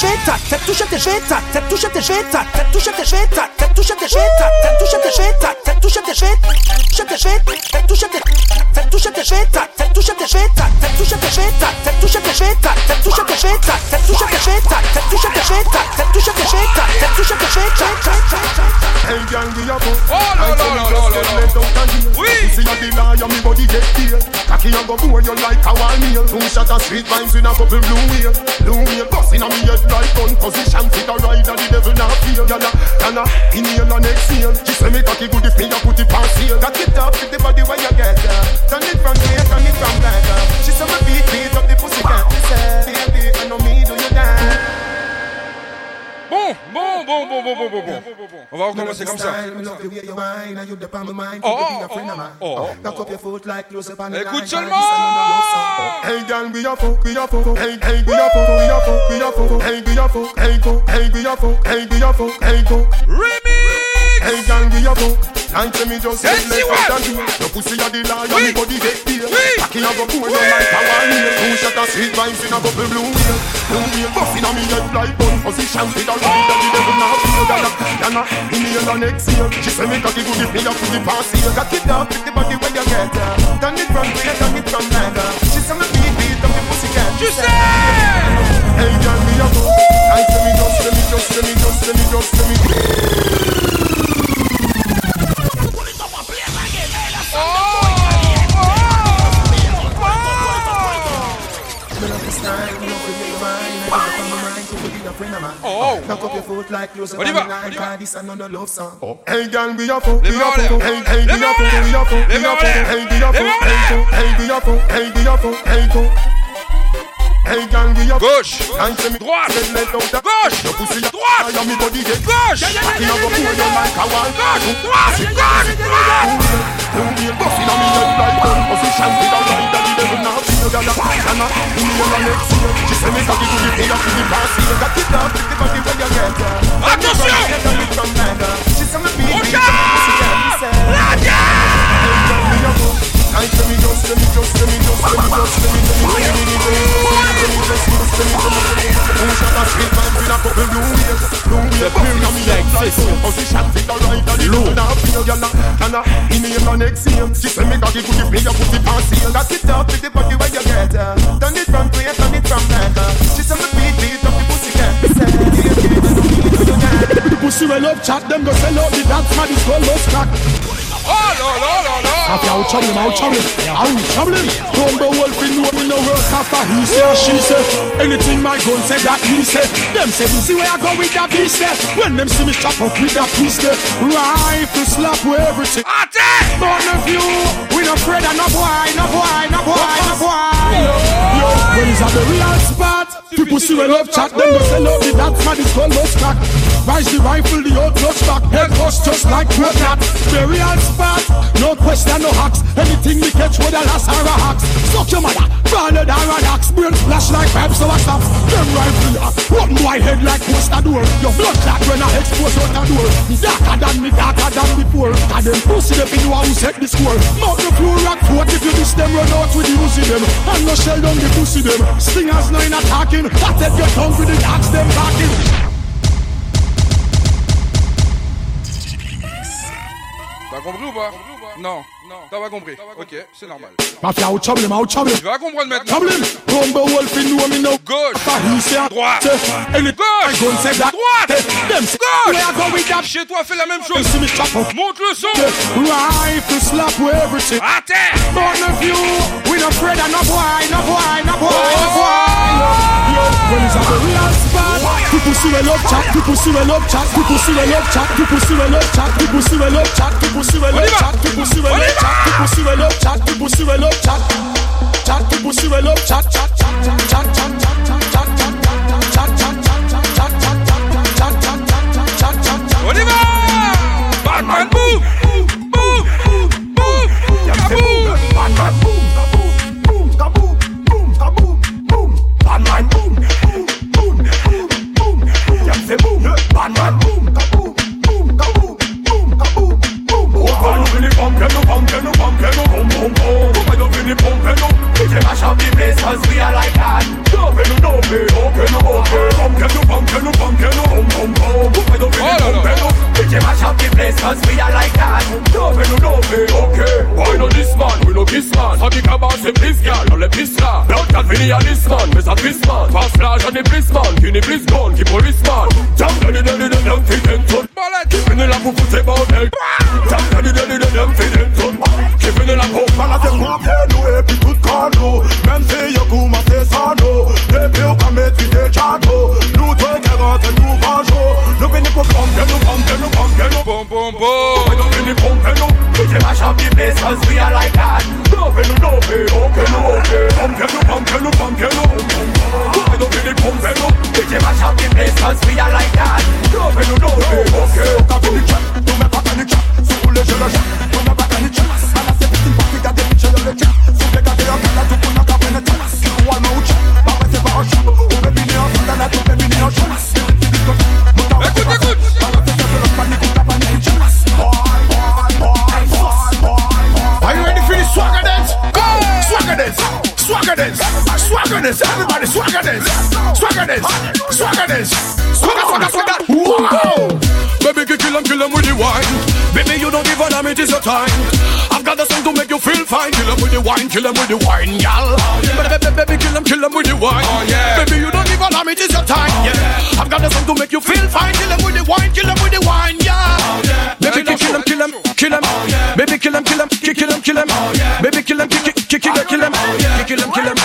tête, touche tes jeta, tête touche tes jeta, tête touche tes jeta, tête touche tes jeta, tête touche tes jeta, tête touche tes jeta, tête touche tes jeta, touche tes jeta, tête touche tes tête touche tes jeta, tête touche tes jeta, tête touche tes jeta, tête touche tes jeta, tête touche tes jeta, tête touche tes jeta, tête touche tes jeta, tête touche tes jeta, tête touche tes jeta. Hey, gang, we a go. Oh, no, no, no, no, no, no. Oui. See a lion, me body get killed. Cocky and go bore you like a one meal. Two shot of sweet vines in a couple blue wheel. Blue wheel busting on me head like gun position. Fit a ride and the devil not feel. Yana, yana, inhale and exhale. She say me cocky good if me a put it past heel. Cock it up with the body where you get. Turn it from here, turn it from back. She say me beat, beat up the pussy cat. Baby, I know me do you dance. Bon, bon, bon, bon, bon, bon, bon, bon. On va recommencer comme ça. Oh oh, oh, oh, Écoute seulement Hey gang, we a fuck, we a fuck. Hey, hey, we a fuck, we a fuck, we a fuck. Hey, we a fuck, hey go, hey we a fuck, hey we a fuck, hey go. Hey gang, we a fuck. Like say me just say one. and here. Your pussy a the lion, me body get beer. Cocky a go pour you like a one meal. Two shot of sweet vines in a couple blue wheel. Blue wheel busting on me head like gun position. With a ride and the devil now feel Yana, yana, inhale and exhale. She say me cocky good if me a put it past here. Cock it up with the body where you get her. Turn it from here, turn it from back. She say me beat, beat up the pussy cat. Tu sais Hey girl, me a go. Like say me just, say me just, say me just, say me just, say me. Oh, oh oh oh oh oh oh oh supposed to line this another love song. Oh. Hey girl, be your foot, be your foot, hey hey be your foot, be your foot, be your foot, hey be your foot, hey hey be your foot, hey be your foot, hey go. Hey gang, we up. Gauche. Time to me. Droite. Send gauche. Your pussy up. Droite. Your me body gauche. You know go pull. Gauche. Gauche. Don't be a like a line that the devil now see you gala. Sana. In next. She send me cocky to the head of the past year. Got it down. The body where you get. Attention. She send me beat. Push up. Roger. Hey gang, we up. Like say me just, say me just, say me just, say me just, say me just, say me just, say me just, say me just, me me. Cock you get her. Me chat, them go sell out the dance, man, it's called Lost Crack. Oh, no, no, no, no. After out trouble him, out trouble him, out trouble him. Rumble wolf in know me no work after he say or she say. Anything my gun say that he say. Them say see where I go with that piece there. When them see me chop up with that piece there, rifle slap with everything. None of you, we no afraid of no boy, no boy, no boy, no boy. Yo, when is at the real spot? People see we love chat, them go sell out the dance, man, it's called Lost Crack. Rise the rifle, the old clutch back, head bust just like that. The real spot, no question, no hacks. Anything we catch with a last a hacks. Suck your mother, ballad or an axe. Brain flash like pipes, so I stop. Them rifle, uh, open wide head like poster door. Your blood clot when I expose out the door. Me darker than me, darker than before. And them pussy, they know how set the score. Mount the floor, rock foot, if you miss them, run out with the Uzi them. And no shell down the pussy them. Stingers nine attacking. That's it, your tongue with the axe them backing. T'as compris ou pas Non. Non. T'as pas compris. Ok, c'est normal. Mafia au chable, au chable. Tu vas comprendre maintenant. Chable. Combo wolf in nous amino. Gauche. Par nous c'est à droite. Et le gauche. Gon c'est à droite. Dem gauche. Chez toi fais la même chose. Monte le son. Life to slap with everything. Terre. Born of. We no no boy, no boy, no boy, no boy. Oh. People see we love chat, people see we love chat, people see we love chat, people see we love chat, people see we love chat, people see we love chat, people see we love chat, people see we love chat, people see we love chat, chat, people see we love chat, chat, chat, chat, chat, chat, chat, chat, chat, chat, va Batman boom Boom Boom Kaboom Batman boom kaboom boom kaboom boom kaboom boom Batman no pound, you no pumping up, boom, boom, boom. I don't feel it pumping up. We a mash up the place cause we are like that. Dumping up, dumping, open up, open. Pumping up, pumping up, pumping up, boom, boom, boom. I don't feel it pumping up. We a mash up the place cause we are like that. Dumping up, dumping, okay. Why not this man? We no this man. Happy cabas and please, girl, no let this. Don't that feel it this man, Miss a this man. Fast flash on the police man, kill the police gun, keep police man. Jump down the down the down the down the. Keep in the lap, put it on. Jump down the down the down. Ki fini la pou Mana se mwape nou e pi tout kan nou Mem se yo kouman se san nou Depi ou ka met fi te chato Nou te ke rentre nou vanjou Nou vini pou pompe nou pompe nou pompe nou Bom bom bom Nou vini pompe nou can mash up the place cause we are like that. Dope nou dope, okay. Nou okay Pompe nou pompe nou pompe nou Nou vini pompe nou can mash up the place cause we are like that. Dope nou dope, okay Ka vini chat, nou me pa kani chat Sou le je le chat, nou me pa kani chat time. I've got the song to make you feel fine. Kill 'em with the wine, kill 'em with the wine, gal. Oh, baby, baby, baby, kill 'em, kill 'em with the wine. Oh, yeah. Baby, you don't give a damn, it is your time. Oh, yeah. I've got the song to make you feel fine. Kill 'em with the wine, kill 'em with the wine, yeah. Oh, baby, kill 'em, kill 'em, kill 'em. Baby, kill 'em, kill 'em, kill 'em, kill 'em Baby, kill 'em, kill 'em, kill 'em, kill 'em. Kill 'em, kill 'em.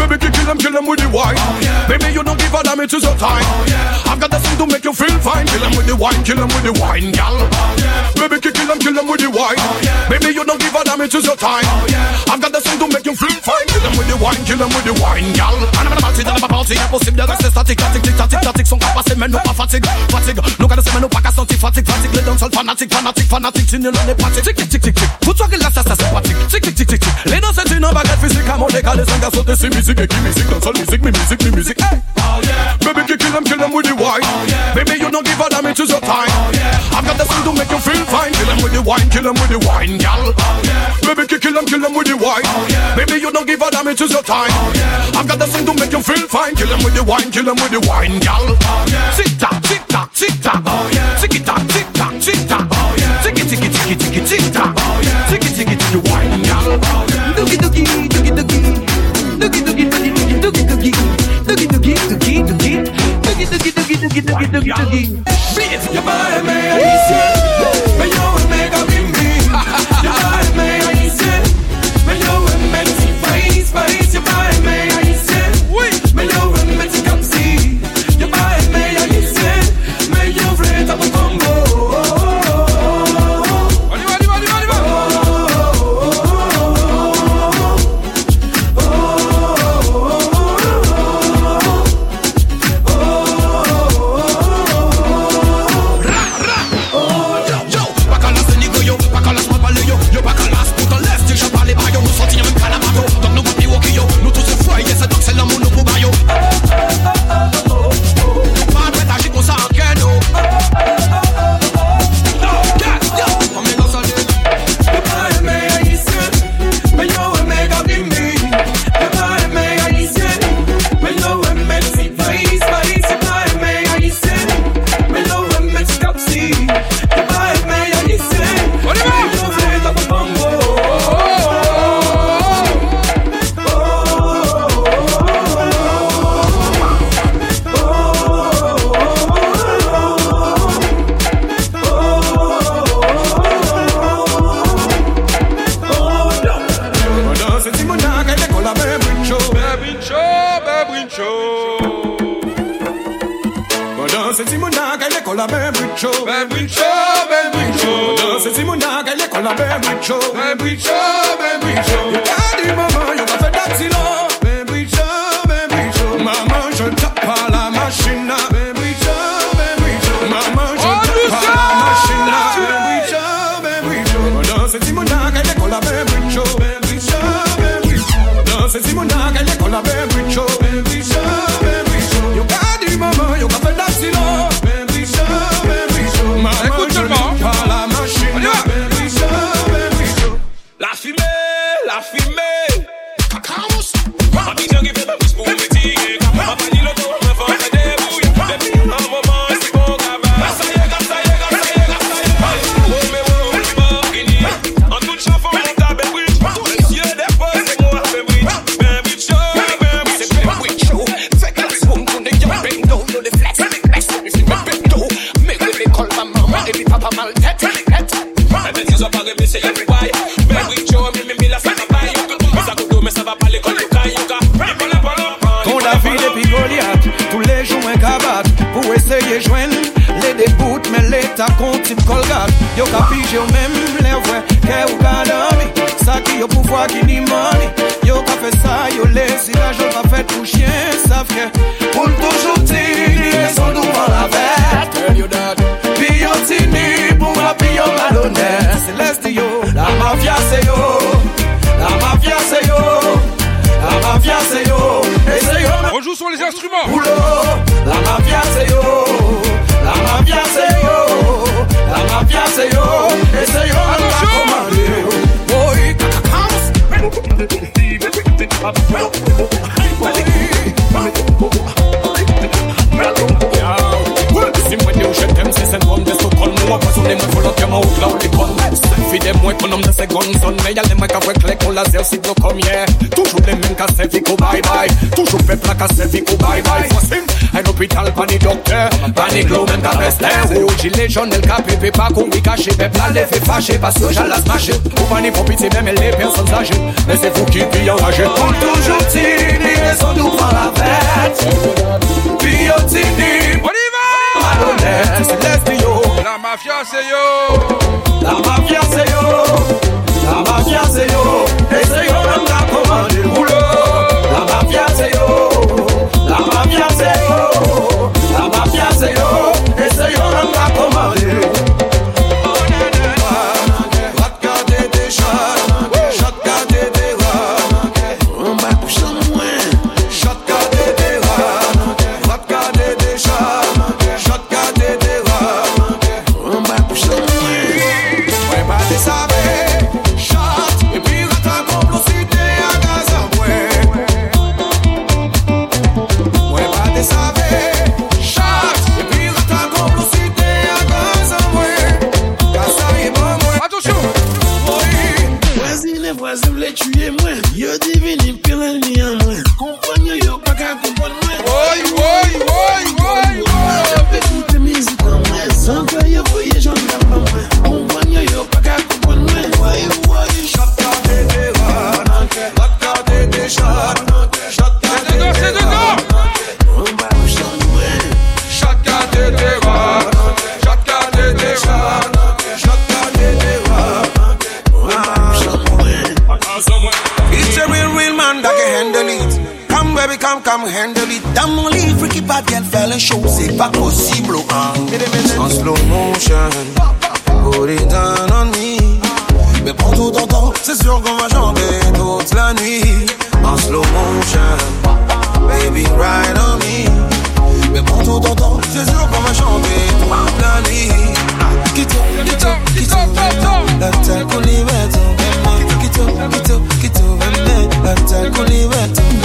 Baby, kill 'em, kill 'em with the wine. Oh, yeah. Baby, you don't give a damn, it is your time. The song to make you feel fine. Kill 'em with the wine, kill 'em with the wine, gal. Baby, kill 'em, kill 'em with the wine Baby, you don't give a damn, it is your time I've got the song to make you feel fine Kill 'em with the wine, kill 'em with the wine, gal And I'm party, dans ma party, impossible de rester statique Statique, tic, tatic, tatic, sont capaces, mais non pas fatigue Fatigue, nous gars de semaine, pas qu'à sentir fatigue Fatigue, les danseurs fanatiques, fanatiques, fanatiques Si nous l'on est pratique, tic, tic, tic, tic, tic Faut-toi que là, ça, ça, c'est pratique Tic, tic, tic, tic, tic Les danseurs, c'est une baguette physique À mon décalé, sans gars, sauter, c'est musique Et qui musique, danseur, musique, mi musique, mi musique Hey! Baby, kill 'em, kill 'em with the wine Oh, yeah. Baby, you don't give a damn, it is your time Oh, yeah. I've got the song to make you feel wine, kill them with the wine, gal. Oh, yeah. Baby, kill them, kill them with the wine. Oh, yeah. Baby, you don't give a damn, it is your time. Oh, yeah. I've got the thing to make you feel fine. Kill them with the wine, kill them with the wine, gal. Oh, yeah. Tick tock, tick tock, tick tock. Oh, yeah. Tick tock, tick tock, tick tock. Oh, yeah. Tick tick tick tick tick tock. Oh, yeah. Tick tick tick tick wine, gal. Oh, yeah. Dookie dookie dookie dookie. Dookie dookie dookie dookie dookie. Dookie dookie dookie dookie. Dookie dookie dookie dookie dookie dookie dookie. Bitch, you buy me. Show. Danse Simonaga, elle est con la Si mwen de ou jen tem se sen kon de sou kon Mwen pason de mwen folot fi de mwen konom de se gon son Me yale mwen ka vwe klek ou la zel si blo kom ye Toujou de men ka se vi ko bye bye. Toujou ka se bye bye. Fosim, en hopital pa ni doktor Pa ni glow men ka beste Ou jile jon el ka pepe pa kou mi kache Pepla le fe fache pas yo jal la smache Ou pa ni popite même les personnes âgées Mais c'est vous qui puis toujours tirer son doux par la fête. Puis tini, On y va malhonnête. La mafia, c'est yo. La mafia c'est yo, la mafia c'est yo, et c'est yo même qui a commandé le boulot. La mafia c'est yo, la mafia c'est yo, la mafia c'est yo, et c'est yo même qui a commandé. Regarder Come come, handle it. Dans mon lit, freaky bad girl fait les choses, c'est pas possible. Hein. En slow motion, put it down on me. Mais prends tout ton temps, C'est sûr qu'on va chanter toute la nuit. En slow motion, baby, ride on me. mais prends tout ton temps. C'est sûr qu'on va chanter toute la nuit. Quitte, quitte, quitte, la tête qu'on y met, quitte, quitte, quitte, la tête qu'on y met,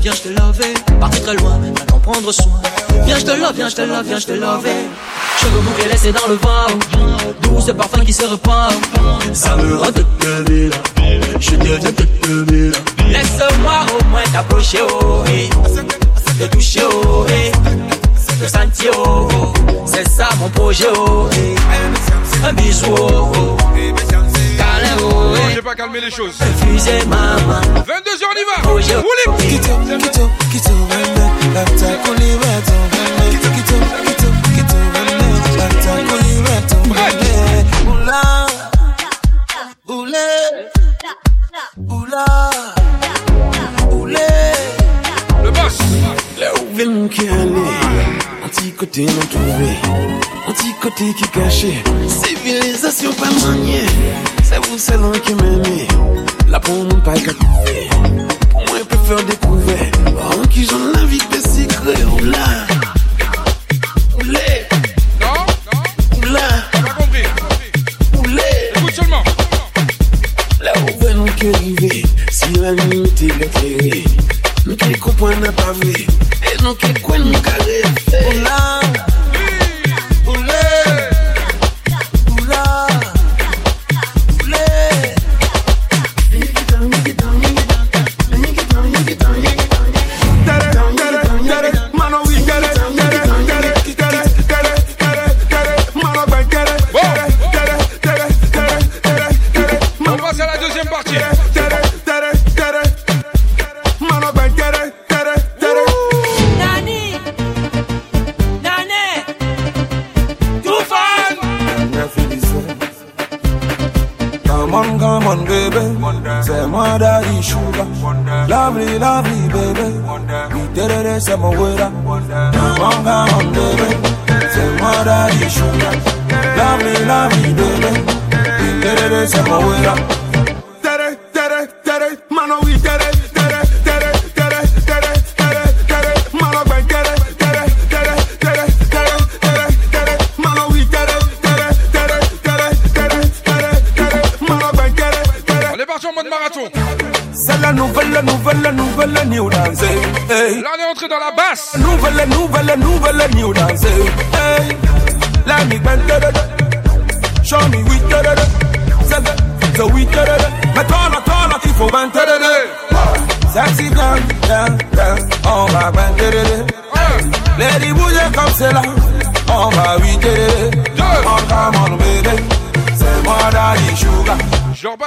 viens, je te laver. Parti très loin, maintenant prendre soin. Viens, je te love, viens, je te love, viens, je te laver. Cheveux mou et laissé dans le vent. Doux ce parfum qui se repart. Ça me rend de toute de Je deviens toute de Laisse-moi au moins t'approcher, oh. Te toucher, oh, eh. Te sentir, oh, oh, C'est ça mon projet, oh. Un bisou, oh, oh. Non, j'ai pas calmé les choses. 22h, on y va. Le boss. Un petit côté non trouvé, un petit côté qui cachait. Civilisation pas maniée, c'est vous celle-là hein, qui m'aimez. La pour mon pas qu'à pour moi peut faire découvrir. En qui j'en invite des secrets, oula. Oula. Non, non. Oula. Oula. Écoute seulement. Là où va nous que Si la limite est éclairée. Ecco buona pa' me E non che quel non cagette Una I'm a warrior. Namanga mawera wanga ondebe semwara yeshunga lami lami debe inderere semawera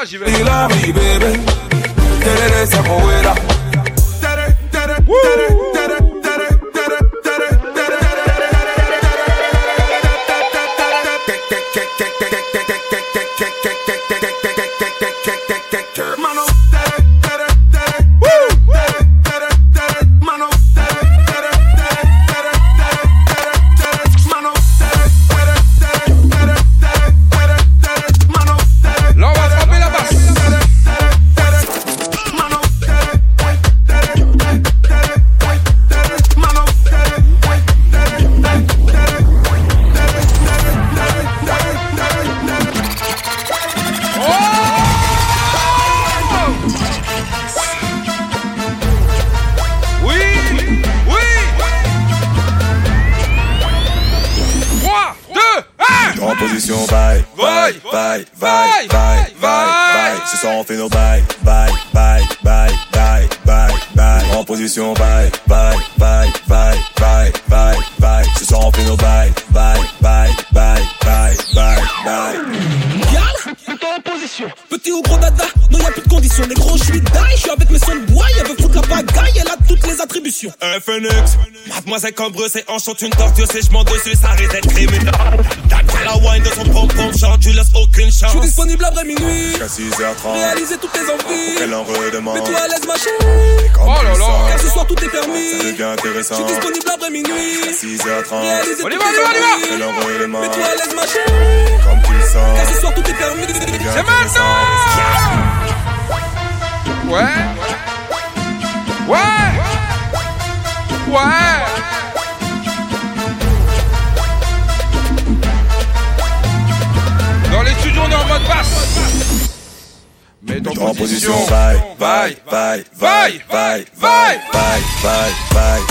Imagine. chante une tortue si je m'en dessus, ça risque d'être criminel. D'après la wine de son pom-pom, genre tu laisses aucune chance. Je suis disponible après minuit, jusqu'à 6h30. Réaliser toutes tes envies, qu'elle en redemande. Mais toi à l'aise, ma chérie. Oh là là, car ce soir tout est permis. Ça devient intéressant. Je suis disponible après minuit, jusqu'à 6h30. Réaliser toutes tes envies, qu'elle en redemande. Mais toi à l'aise, ma chérie. Comme tu le sens, car ce soir tout est permis. C'est maintenant! Ouais! Ouais! Ouais! ouais. on est en mode basse. Mets-toi en position, vaille, vaille, vaille, vaille, vaille, vaille, vaille, vaille, vaille.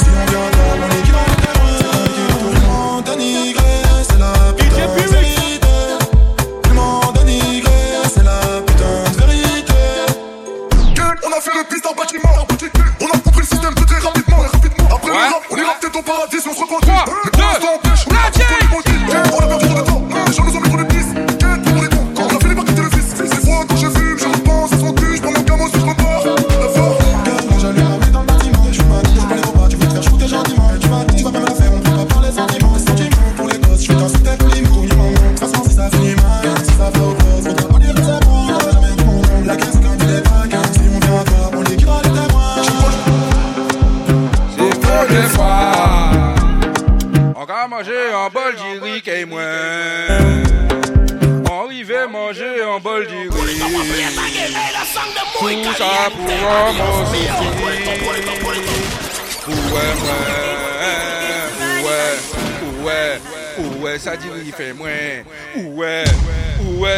but you pour moi Ouè sa diri fè mwen Ouè, ouè,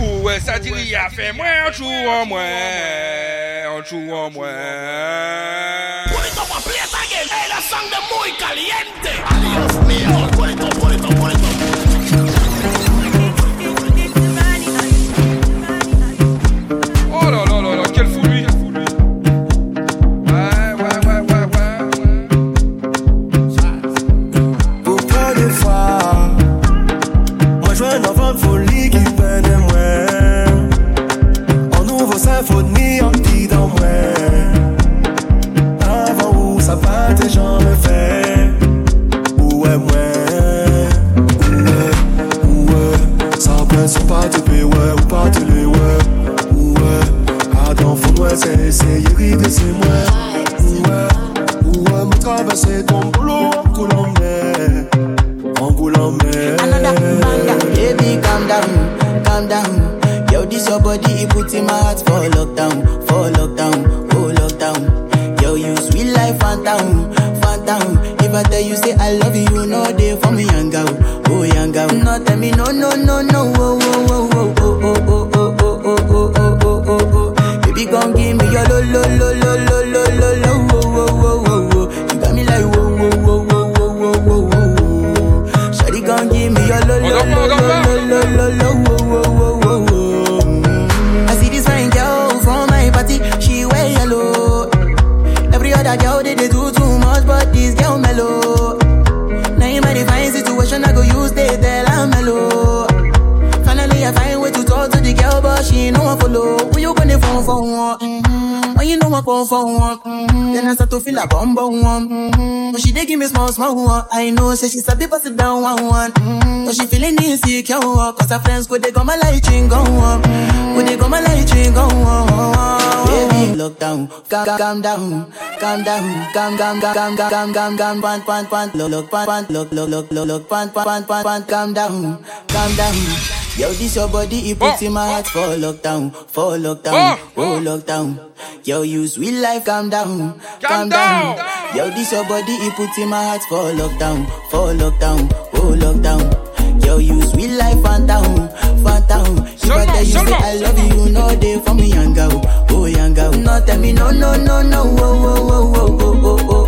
ouè sa diri a fè mwen An chou an mwen, an chou an mwen Purito pa prieta gen, e sang de muy caliente her friends go they go my light ching go on. Go they go my light ching go on. Baby, look down, calm, calm down, calm down, calm, calm, calm, calm, calm, calm, calm, pant, pant, pant, look, look, pant, pant, look, look, look, look, look, pant, pant, pant, pant, calm down, calm down. Yo, this your body, it puts in my heart for lockdown, for lockdown, oh lockdown. Yo, use real life, calm down, calm down. Yo, this your body, it puts in my heart for lockdown, for lockdown, oh lockdown sweet life, Fanta, oh, Fanta, oh. If so tell you, so say I love you, no day for me, younger, oh, oh, younger, oh. No, tell me, no, no, no, no, oh, oh, oh, oh, oh, oh, oh.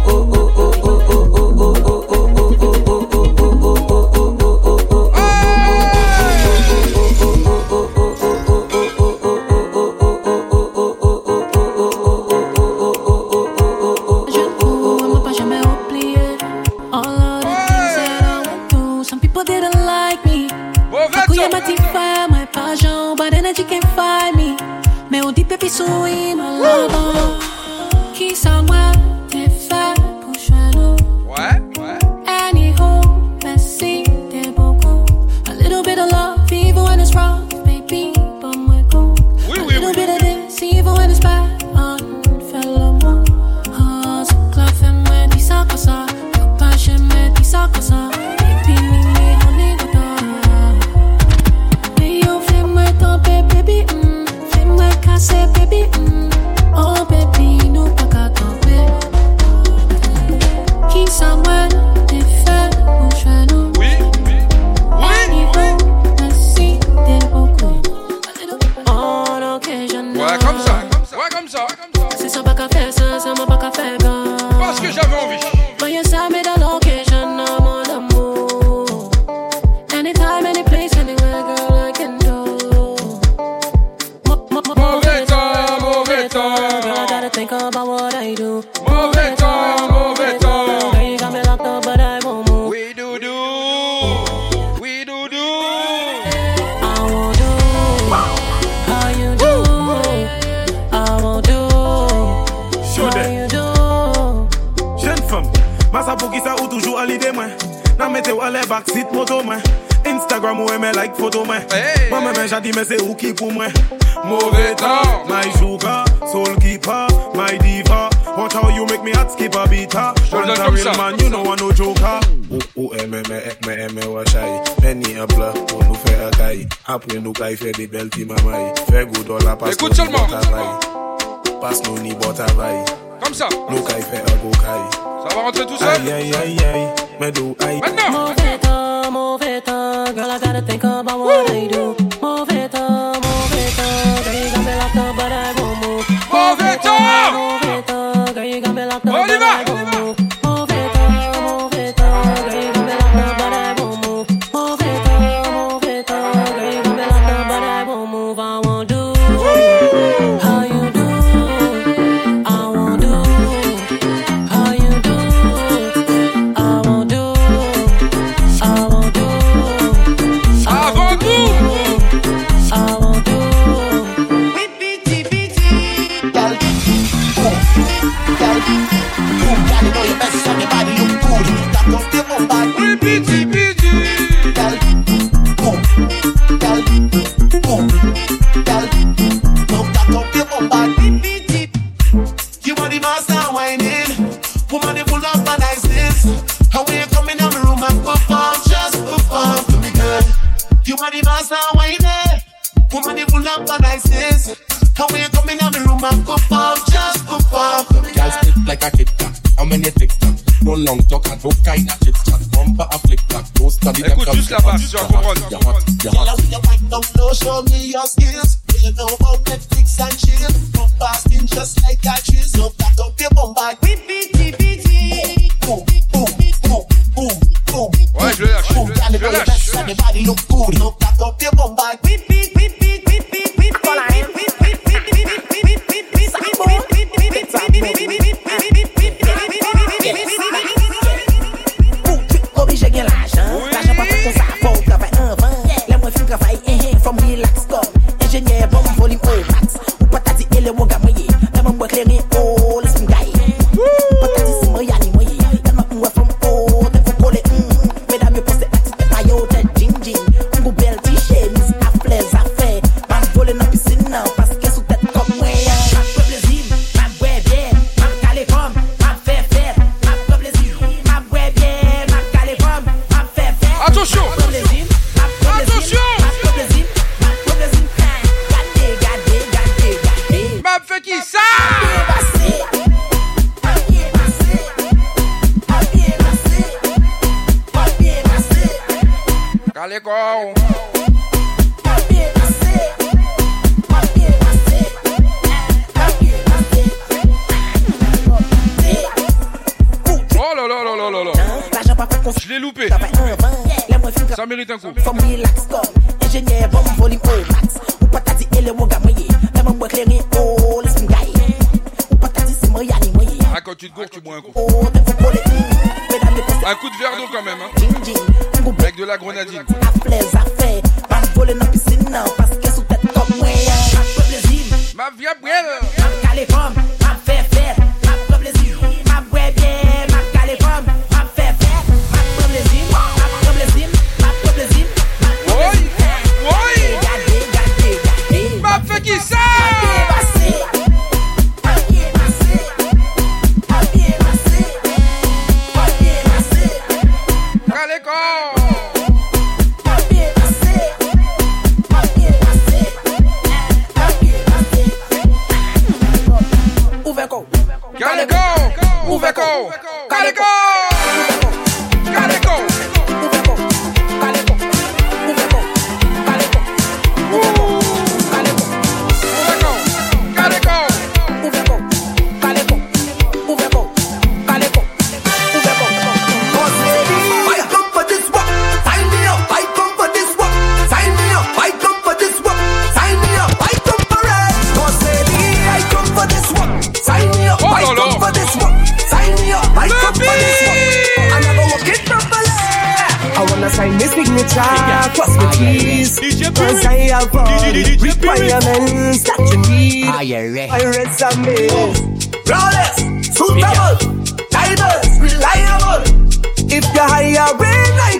right.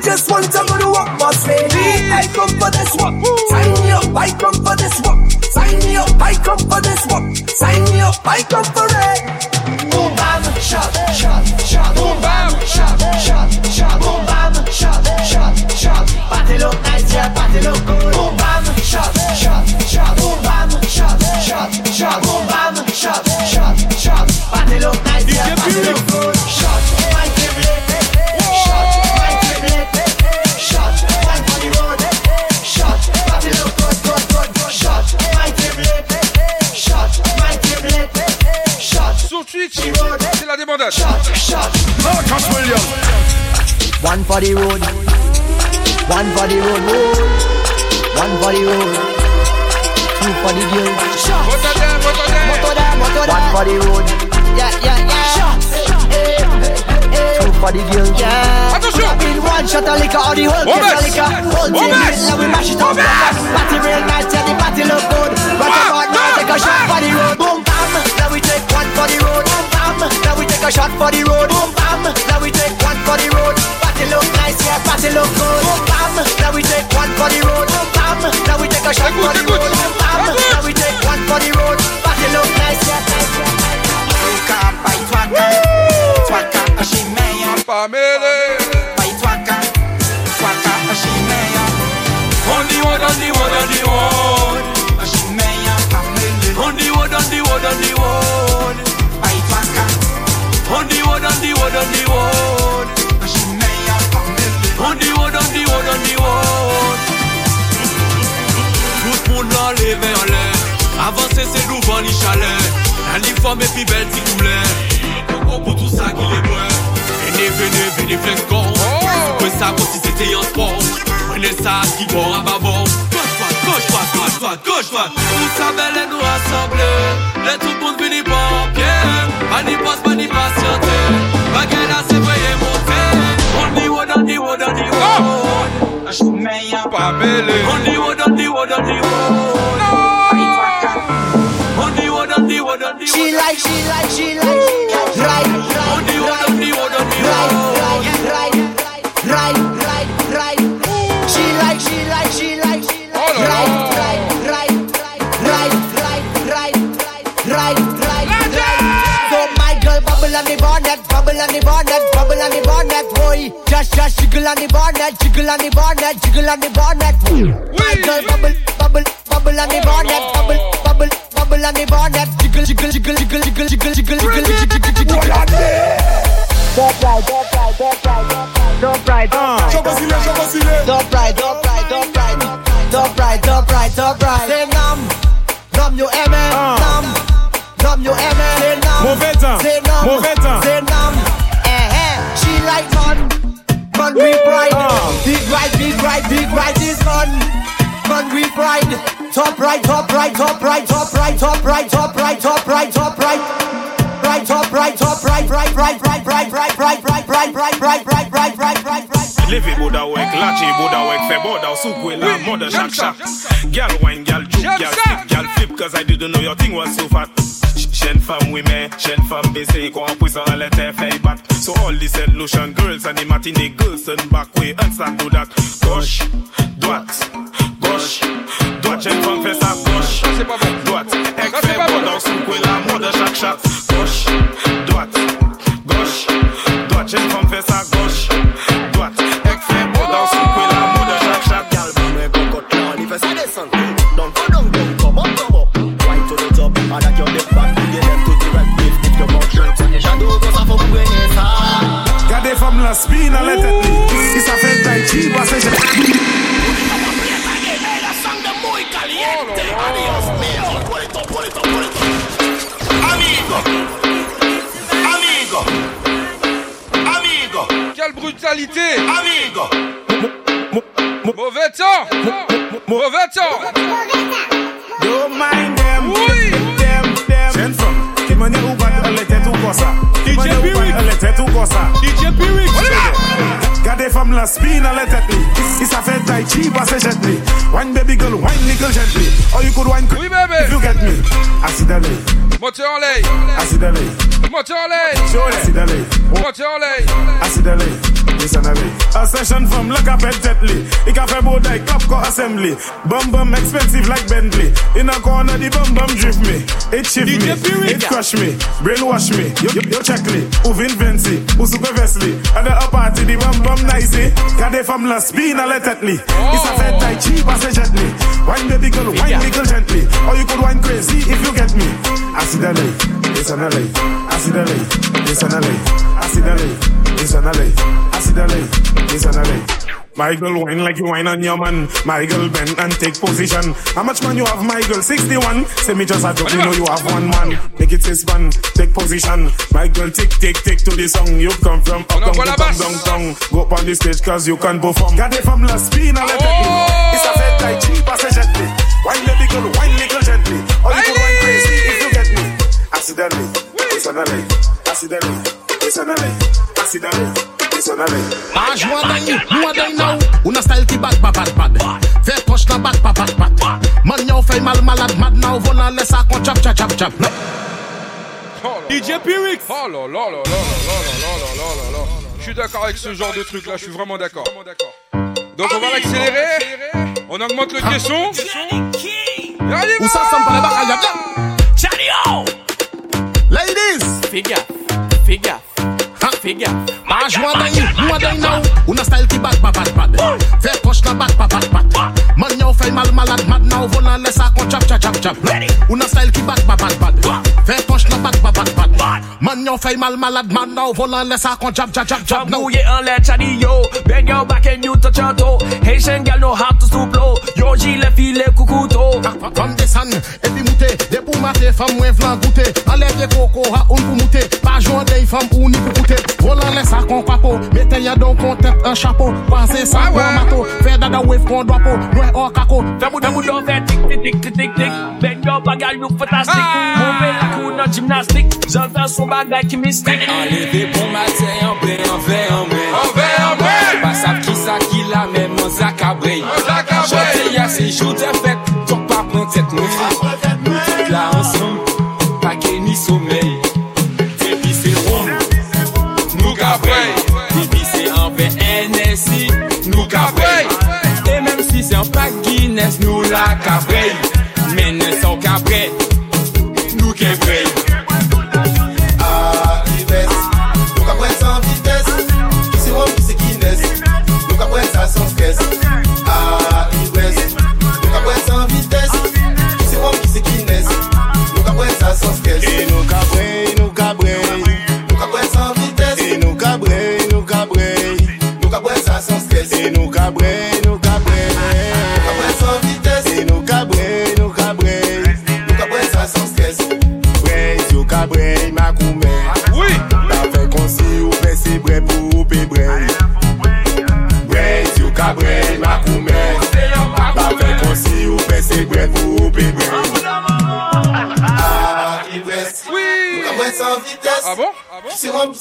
Just want to go to work, boss lady. I come for this work. Sign me up, I come for this work. Sign me up, I come for this work. Sign me up, I come for the road. One for the road. One for the road. Two for the girl. One for the road. Yeah, yeah, yeah. Two for the girl. Yeah. Attention. In one shot of liquor or the whole case of liquor. Whole team now we mash it up. Party real nice, yeah, the party look good. Rock about now, take a shot for the road. Boom bam. Now we take one for the road. Boom bam. Now we take a shot for the road. Boom bam. Now we take one for the road. Look nice, yeah, party look good. Bam. Now we take one for the road. Bam. Now we take a shot for the road. Bam. Now we take one for the road. Party look nice, yeah, nice, yeah. Pamele. On the road, on the road, on the road. On the road, on the road, on the road. On the road, on the road, on the road. On the Tout le monde dans les vers l'air Avancer c'est l'ouvrant ni chalet L'uniforme est plus belle si couleur pour tout ça qu'il est bon Et ne venez, venez, venez, con Que ça vaut si c'était un sport Prenez ça qui bon à ma bon Gauche, droite, gauche, droite, gauche, droite Tout ça belle et nous rassembler Et tout le monde finit par en pied Mani pas, mani patienter Baguette à s'éveiller, monter On y va, on y va, on y va Pamele. On the road, on the road, on the road. On the road, on the road, on the road. She like, she like, she like, right, right, On the road, on the road, on the right, road. right, right, right, right. She like, she like, she like, right, right, right, the bonnet, bubble on the bonnet, bubble on the bonnet, boy. Just, just jiggle on the bonnet, jiggle on the bonnet, jiggle on the bonnet. My girl bubble, bubble, bubble on the bonnet, bubble, bubble, bubble on the bonnet, jiggle, jiggle, jiggle, jiggle, jiggle, jiggle, jiggle, jiggle, jiggle, jiggle, jiggle. Don't right, don't right, don't right, don't right, don't right. Don't right, don't right, don't right, don't right, don't right, don't right. Say nam, nam you aimé, nam, nam you aimé. Say nam, Mauvais temps, say nam, mauvais temps. say nam. Right, big right, is man, man we pride. Top right, top right, top right, top right, top right, top Levi Buddha work, Lachi Buddha work, Feboda, Sukwela, Mother Shack Shack. Gal wine, gal juke, gal flip, gal flip, cause I didn't know your thing was so fat. Shen femme we met, shen femme baissée, quoi en poussant à l'été fait bat. So all these Saint Lucian girls and the matinee girls turn back way and stand to that. Gauche, droite, gauche, droite, shen femme fait sa gauche, droite, ex fait bon dans son coin la mode chaque chat. Gauche, droite, gauche, droite, shen femme spina letetni I sa frente al chivo hace muy caliente, amigos míos, puerto, puerto. Amigo, amigo, amigo. Quelle brutalité, amigo. Mauvais temps, mauvais temps. Don't mind Bossa. DJ P Rich dey from last spin and let it me. It's a fed like cheap as a gently. Wine baby girl, wine nigga gently. Or you could wine oui, baby. if you get me. Accidentally. Motorley. Accidentally. Motorley. Accidentally. Motorley. Accidentally. Accidentally. A session from like a pet gently. It can fair both like Capco assembly. Bum bum expensive like Bentley. In a corner the bum bum drift me. It shift me. It crush me. Brainwash me. Yo, yo, yo check me. Who've invented? Who's super Wesley? And the party the bum bum organisé. Quand des femmes lancent spin à la me? It's a s'en fait tai chi, passe gently. Wine baby girl, wine baby girl gently. Or you could wine crazy if you get me. Acidale, it's an LA. Acidale, it's an LA. Acidale, it's an LA. Acidale, it's an LA my girl wine like you wine on your man. My girl bend and take position. How much man you have, my girl? 61. Say me just a joke, you know you have one man. Make it this one, take position. My girl tick, tick, tick to the song. You come from up, down, down, down, down. Go up on the stage cause you can perform. Got it from La Spina, let it It's a fed like cheap, pass a gently. Wine baby girl, wine little gently. Or you can wine crazy if you get me. Accidentally, personally, accidentally, personally, accidentally. Maj mwaday, mwaday nou Ou nan style ki bad, bad, bad, bad Fè poch nan bad, bad, bad, bad Man yo fè mal malad, mad nou Volan lè sa kon chap, chap, chap, chap DJ Pyrex Oh là là là là là là là là là là Je suis d'accord avec ce genre de truc là, je suis vraiment d'accord. Donc on va l'accélérer, on augmente le caisson. Où ça les Ladies Figure, figure Figure. Maj mwaday, mwaday nou Ou nan style ki bad, bad, bad, bad. Fè poch nan bad, bad, bad, bad. Man fè mal malad, mad. Nou Volan lè sa kon chap, chap, chap, chap Ou nan style ki bad, bad, bad, bad. Fè poch nan bad, bad, bad, bad. Man fè mal malad, mad. Nou Volan lè sa kon chap, chap, chap, chap Nou ye an lè chadi yo. Bend your back and you touch your toe. Haitian gal know how to stoop low. Yo jile file kukuto Fam desan, epi moute De pou mate, fam mwen vlan goute Alevye koko ha un pou moute. Pa jwan dey fam ou ni pou koute tête, volant les sacs en mettez y'a donc on un chapeau, passez ça ah pour mato, fait dada wave qu'on doit peau, noir en caco, fait bout tic tic tic tic tic tic, ben yo bagay look fantastique, mon bel la cour en gymnastique, j'entends son bagay qui mystique. Enlevé pour matin, en en blé, en en blé, en pas ça qui ça qui la même, on zacabré, on zacabré, c'est jour de fête, donc pas prendre.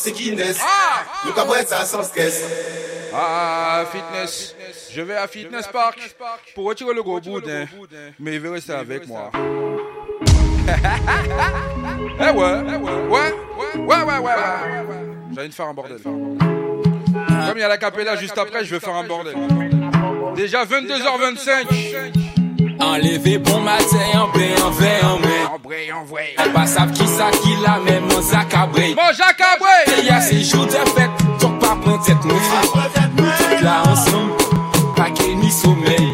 Se Guinness Nou ka pren sa sans kes Ah, fitness. Je vais à Fitness Park pour retirer le gros boudin. Mais il veut rester avec moi. eh ouais, ouais, ouais, ouais, ouais, ouais, ouais. J'ai envie de faire un bordel. Comme il y a la capella juste après, je vais faire un bordel. Déjà 22h25. Enleve bon mate, yon bre, yon vre, yon mre Yon bre, yon vre Pa sav ki sa ki la men, mon zakabre Mon zakabre Te ya se jou de fèt, tok pa pren tèt mwen Pa pren tèt mwen Tout la ansam, pa gen ni somey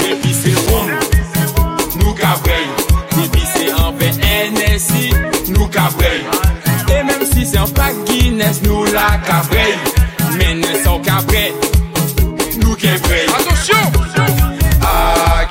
Depi se ron, nou kabre Depi se anbe NSI, nou kabre E menm si se anpak Guinness, nou la kabre Menen san kabre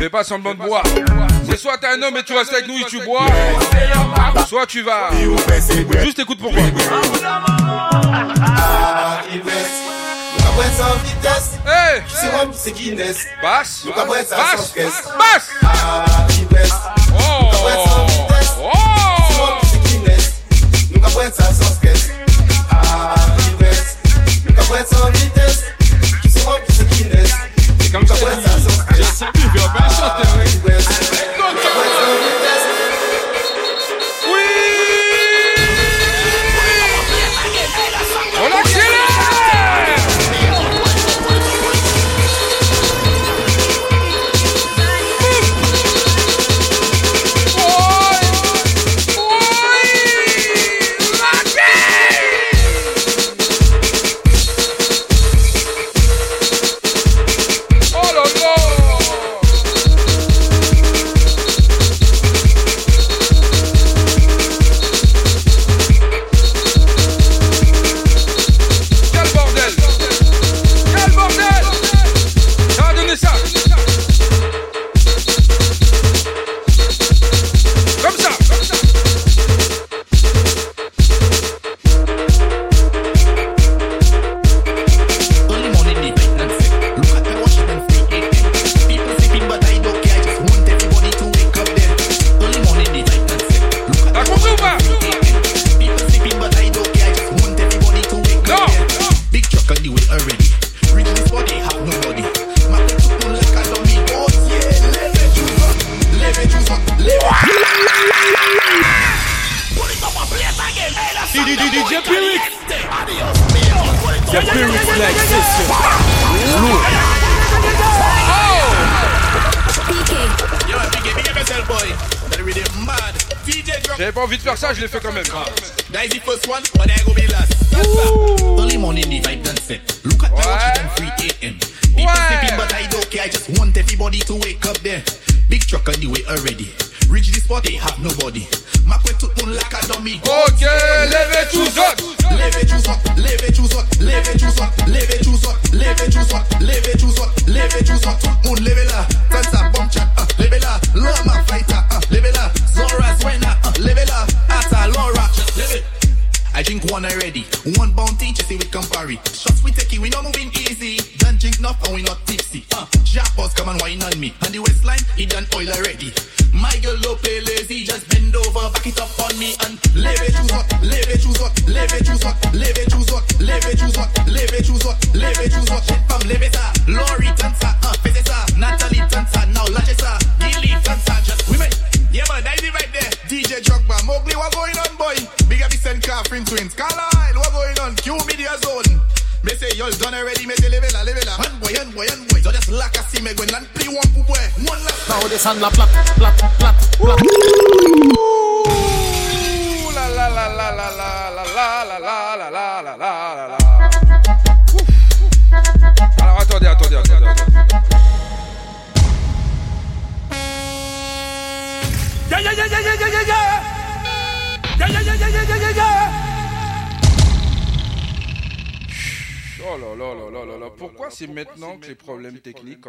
Fais pas semblant de boire. C'est soit t'es un homme et tu restes avec nous et tu bois, soit tu vas. Juste écoute pourquoi. Après ça en vitesse, hey. moi c'est Guinness. Basse, basse, basse. Ah, ça en vitesse, c'est Guinness. Nous après ça sans caisse. Ah, ivresse. Nous après ça en vitesse, c'est Guinness. Comme ça ça il va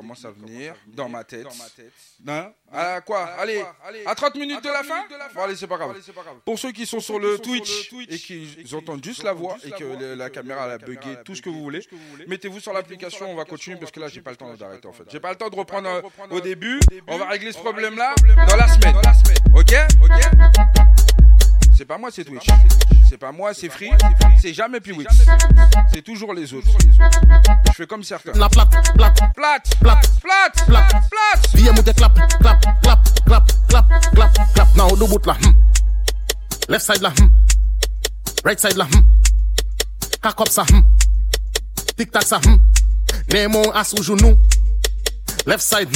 commencent à venir dans ma tête. Hein? À quoi? Allez, à 30 minutes de la fin? Bon allez, c'est pas grave. Pour ceux qui sont sur le Twitch et qui entendent juste la voix et que la caméra a bugué, tout ce que vous voulez, mettez-vous sur l'application, on va continuer parce que là j'ai pas le temps d'arrêter en fait. J'ai pas le temps de reprendre euh, au début. On va régler ce problème là dans la semaine. Ok? C'est pas moi, c'est Twitch. C'est pas moi, c'est Free. C'est jamais Piwix. C'est toujours les autres. Je fais comme certains. La plate, plate, plate, plate, plate, plate, plate. Viens mouter clap, clap, clap, clap, clap, clap, clap. Now do boot là. hmm. Left side là. hmm. Right side là. hmm. Cock up ça. Tic tac ça. Nemo à sous genou. Left side.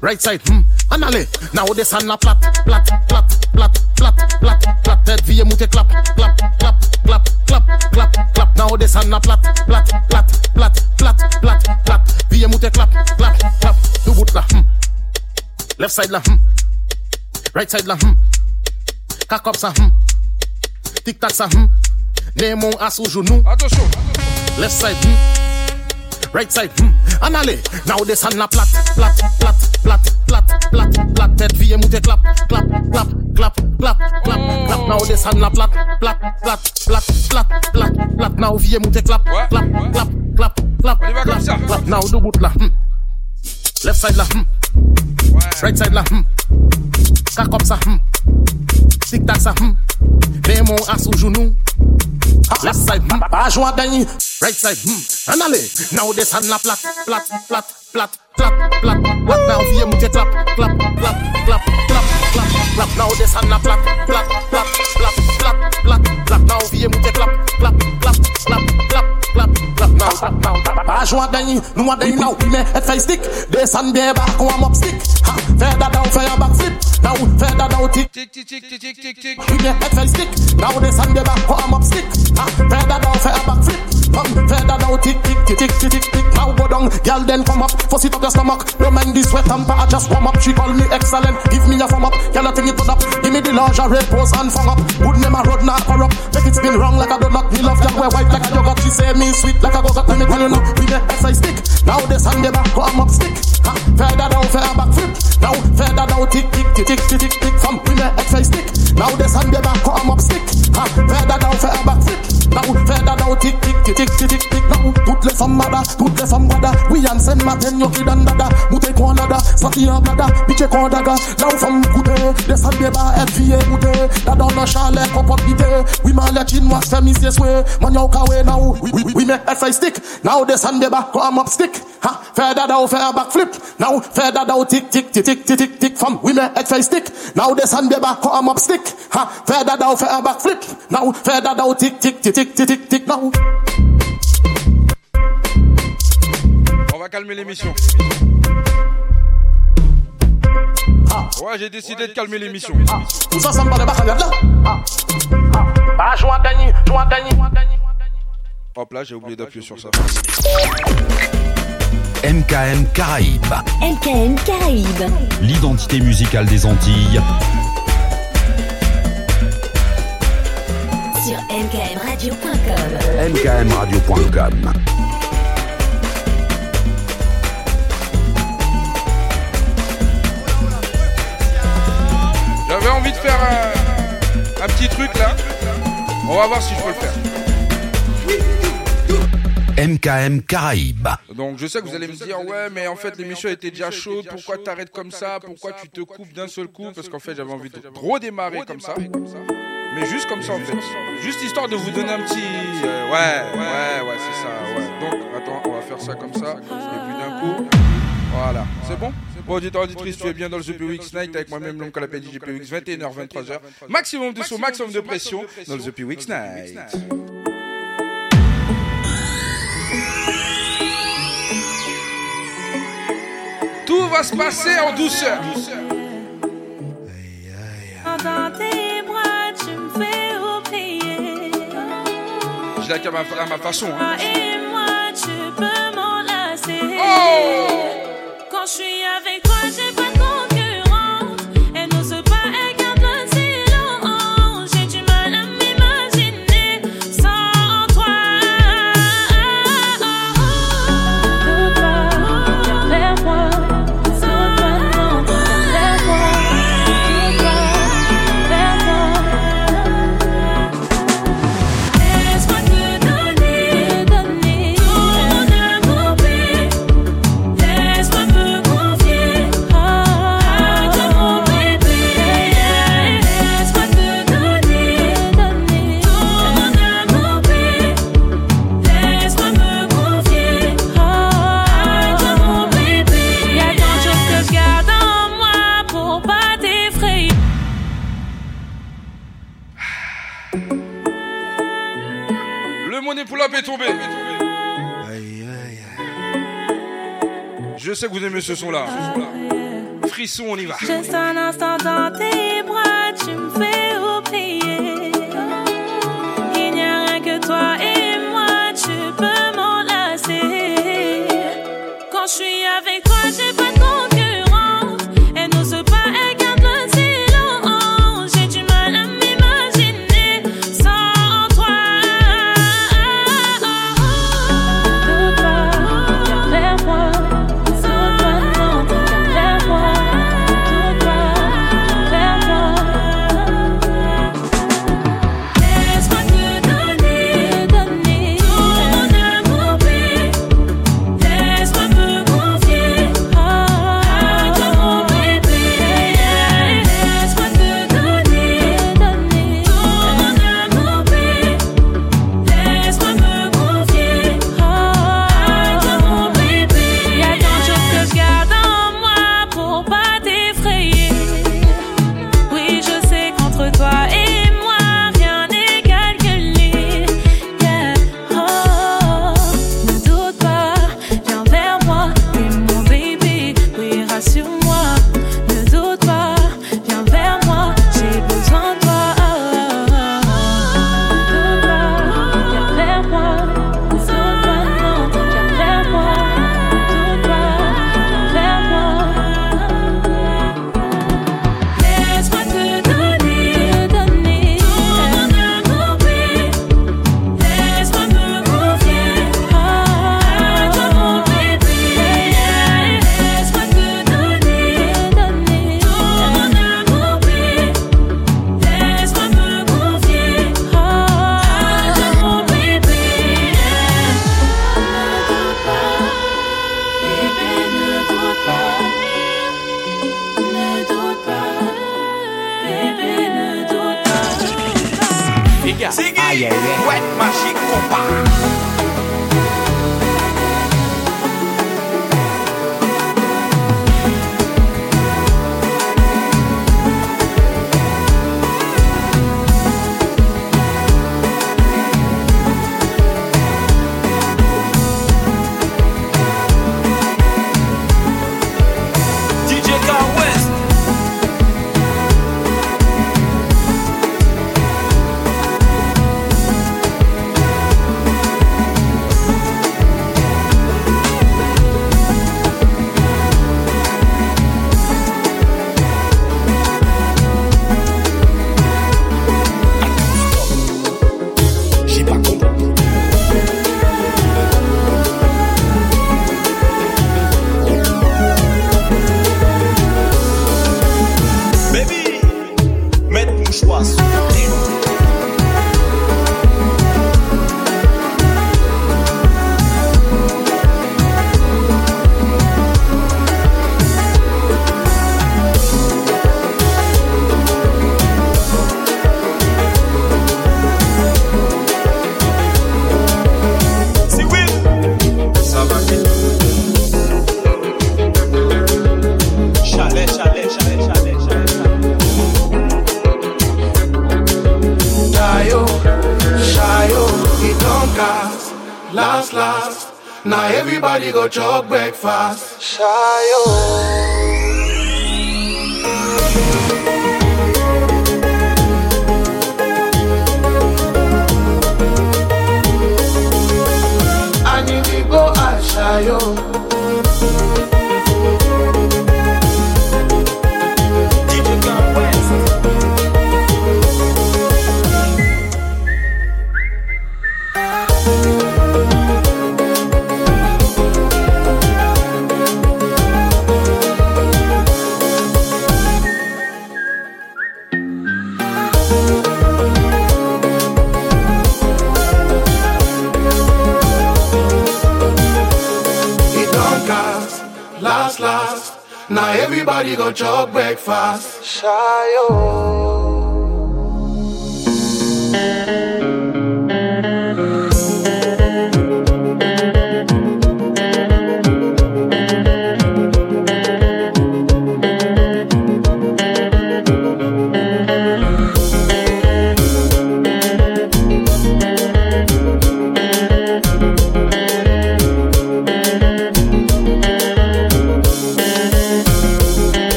right side, hmm, and. Now this and a plat, plat, plat, plat, plat, plat, plat, head V mute clap, clap, clap, clap, clap, clap, clap. Now this and a plat, plat, plat, plat, plat, plat, plat, V mute clap, clap, clap, do boot la, hmm. Left side la, hmm. Right side la, hmm. Cock up sa, hmm. Tic tac sa, hmm. Nemo à sous genou. Attention. Left side, hmm. Right side, hmm. Allez, now descend la plate, plate, plate, plate, plate, plate, plate. Tête vie moute clap, clap, clap, clap, clap, clap, clap. Now descend la plate, plate, plate, plate, plate, plate, plate. Now vie moute clap, clap, clap, clap, clap, clap, clap. Now do bout là, hmm. Left side là, hmm. Right side là, hmm. Cock up ça, hmm. Tic tac ça, hmm. Némon à sous genou. Left side. Pas joie d'ailleurs. Right side, hmm. En allez, now descend la plate, plate, plate, plate, plate, plate, plate. Now vie moute clap, clap, clap, clap, clap, clap, clap. Now descend la plate, plate, plate, plate, plate, plate, plate. Now vie moute clap, clap, clap, clap, clap, pas joie d'ailleurs. Nous a d'ailleurs now. Mais et fait stick, descend des back, on up stick. That down, fais un backflip. Now, that down, tick, tick, tick, tick, tick, tick, tick. Mais et fait stick, now descend des back, on up stick. That down, fais un backflip. Fais that down, tick, tick, tick, tick, tick, tick, tick. Now go down, girl then come up. Fuss it up your stomach. Don't mind this sweat and I just warm up. She call me excellent. Give me a thumb up. Girl, I think it up. Give me the lingerie pose and fung up. Good name a road not corrupt. Make it spin wrong like a donut. Me love that way white like a yogurt. She say me sweet like a go Let me tell you now. We the exercise stick. Now the sun the back come up stick. Ha, feather down, feather back flip. Now feather down, tick, tick, tick, tick, tick, tick, tick. From we the exercise stick. Now the sun the back come up stick. Ha, feather down, feather back flip. Now feather down, tick, tick, tick, tick, tick, tick, tick. Now toutes les femmes mada, toutes les femmes mada. We and send matin yo kid and dada. Mute kon dada, sati en blada, bitche kon daga. Now from koute, the sun the back FVA koute. Dada on a chalet, pop up bite. We man let chin wax femis yes way. Man yo kawe now. We, we, we make exercise stick. Now the sun the back come up stick. Ha, feather down, feather back flip. Now feather down, tick, tick, tick, tick, tick, tick, tick. From we make exercise stick. Now the sun the back come up stick. Ha, feather down, feather back flip. Now feather down, tick, tick, tick, tick, tick, tick, tick. Now. Va calmer l'émission. Ouais, j'ai décidé de calmer l'émission. Tout ça, ça me parle pas là. Pas joie d'ailleurs, joie d'ailleurs. Hop là, j'ai oublié d'appuyer sur ça. MKM Caraïbes. MKM Caraïbes. L'identité musicale des Antilles. Sur mkmradio.com. mkmradio.com. faire un, un petit truc là. On va voir si je peux le faire. MKM Caraïbes. Donc je sais que vous allez me dire ouais mais en fait l'émission était déjà chaude, pourquoi t'arrêtes comme ça, pourquoi tu te coupes d'un seul coup? Parce qu'en fait j'avais envie de redémarrer comme ça. Mais juste comme ça en fait. Juste histoire de vous donner un petit... euh, ouais, ouais, ouais c'est ça, ouais. Donc attends, on va faire ça comme ça. Et puis d'un coup... Voilà, c'est bon? Bon, auditeur, auditrice, tu es bien dans le The PWX Night avec moi-même, l'homme qu'on appelle DJ PWX, 21h, 23h. Maximum de son, maximum de pression dans le The PWX Night. Tout va se passer en douceur. Dans tes bras, tu me fais oublier. Je l'ai à ma, à ma façon. hein. Et moi, tu peux m'enlacer. Oh je suis avec Je sais que vous aimez ce son-là. Frisson, on y va. Juste un instant dans tes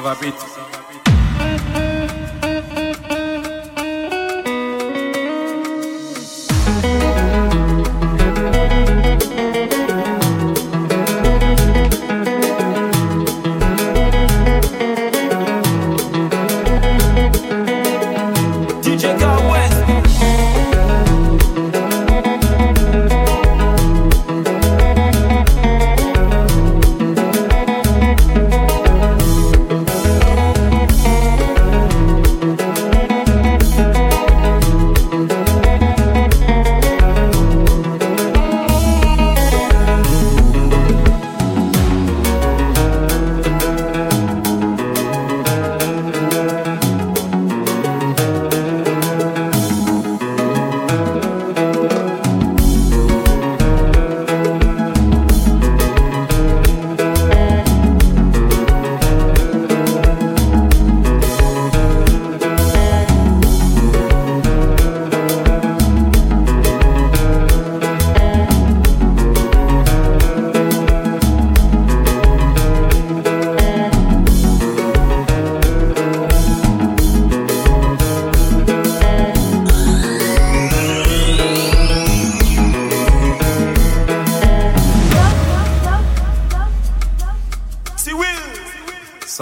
Arabit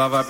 Lava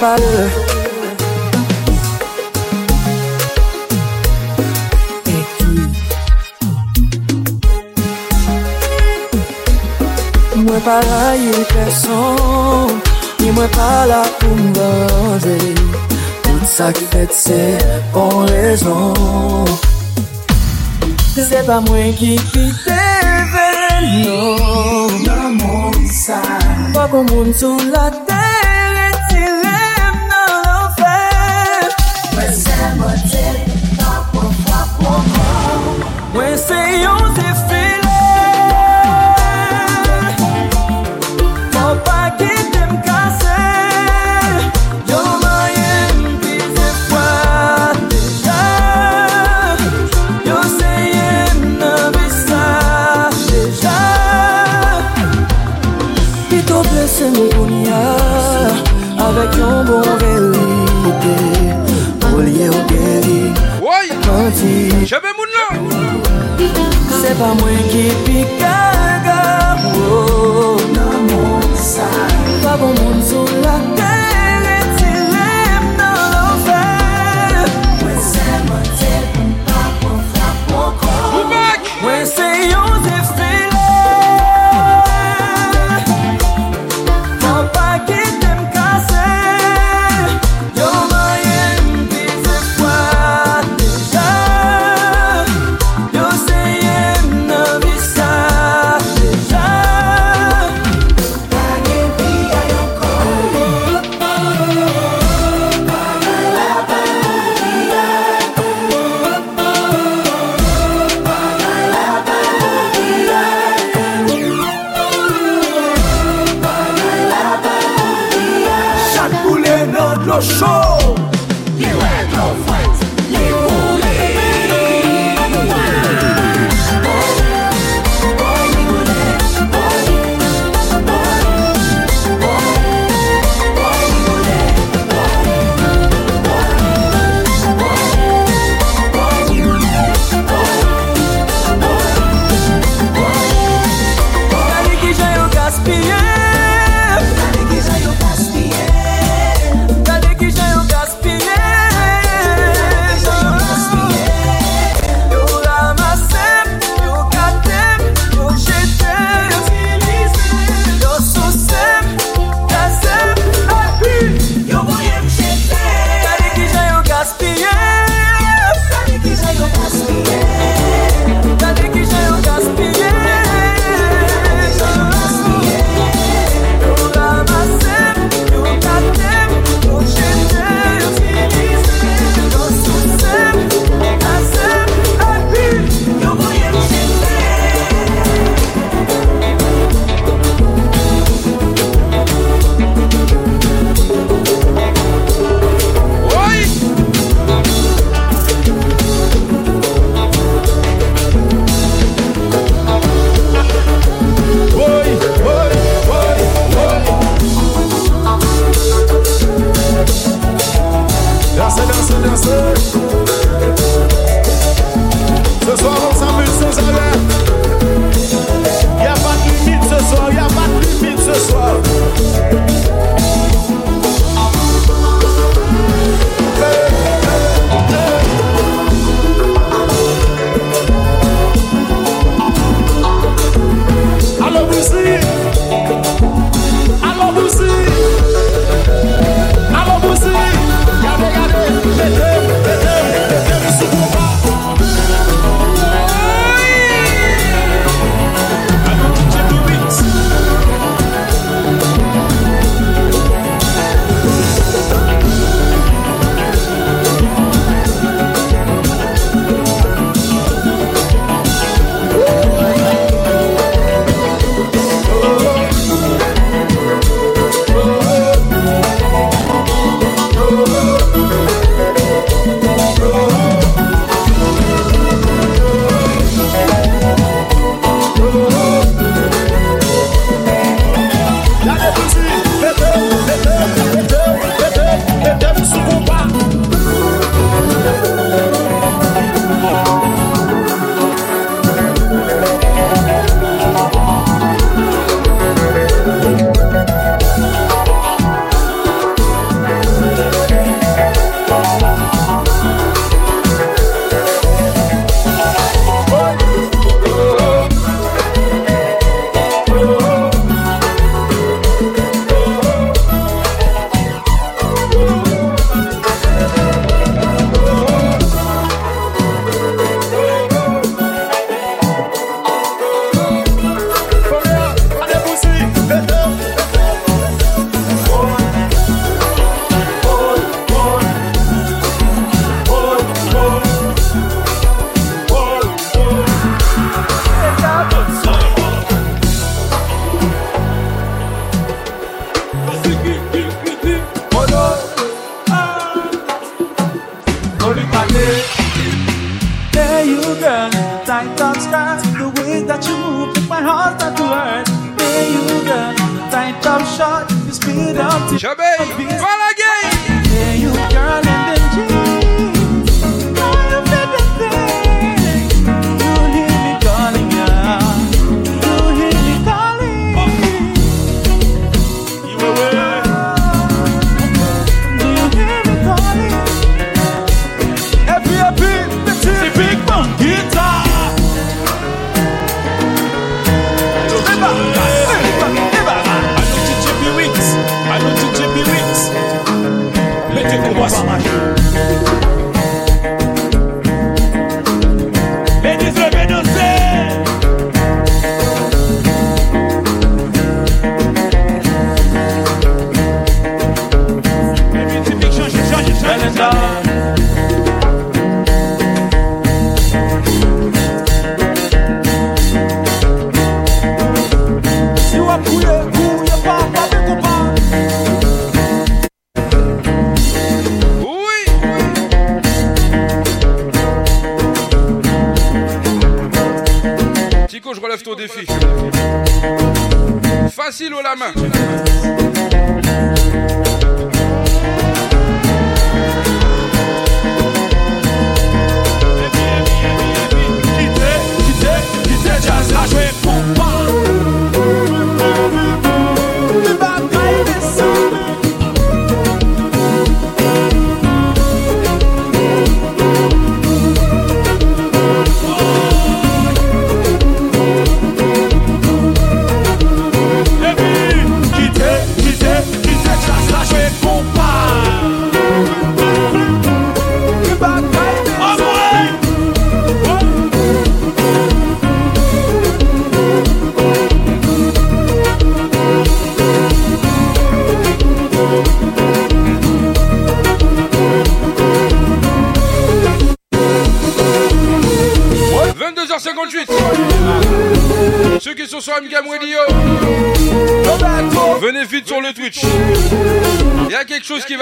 parle. Mwen pa la yon person Ni mwen pa la pou mbaze Tout sa ki fet se bon rezon. Se pa mwen ki kite velen Non, nan moun sa. Pa kon moun sou la Se pa mwen ki pikaga Nan moun sa Pa bon moun sou la ka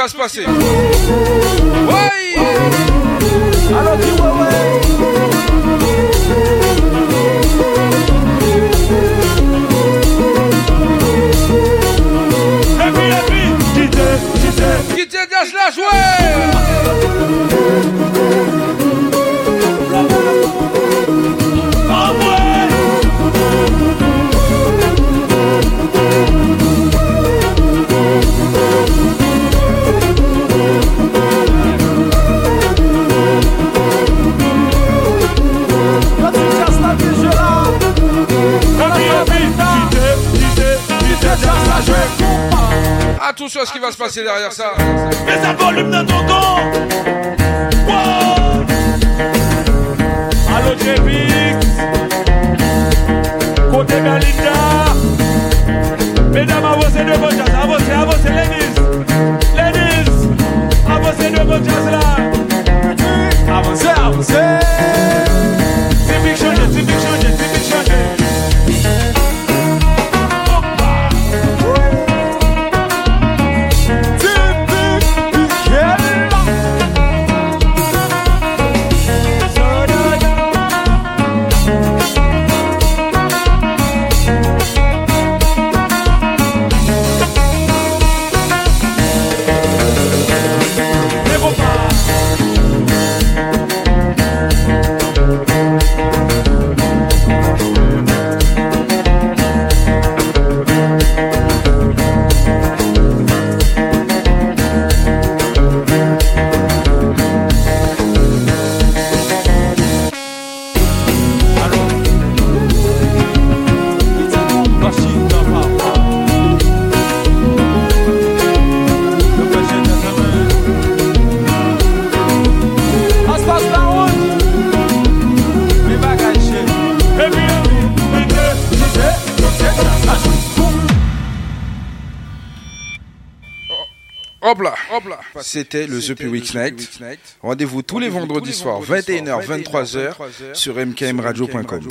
abraço, parceiro. passer derrière ça. C'était le The Week Night. Rendez-vous tous les vendredis soirs, 21h, 23h, sur mkmradio.com.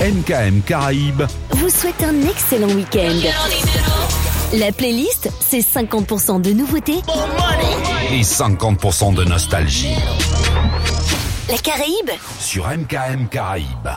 MKM Caraïbes vous souhaite un excellent week-end. La playlist, c'est 50% de nouveautés et 50% de nostalgie. La Caraïbe sur MKM Caraïbes.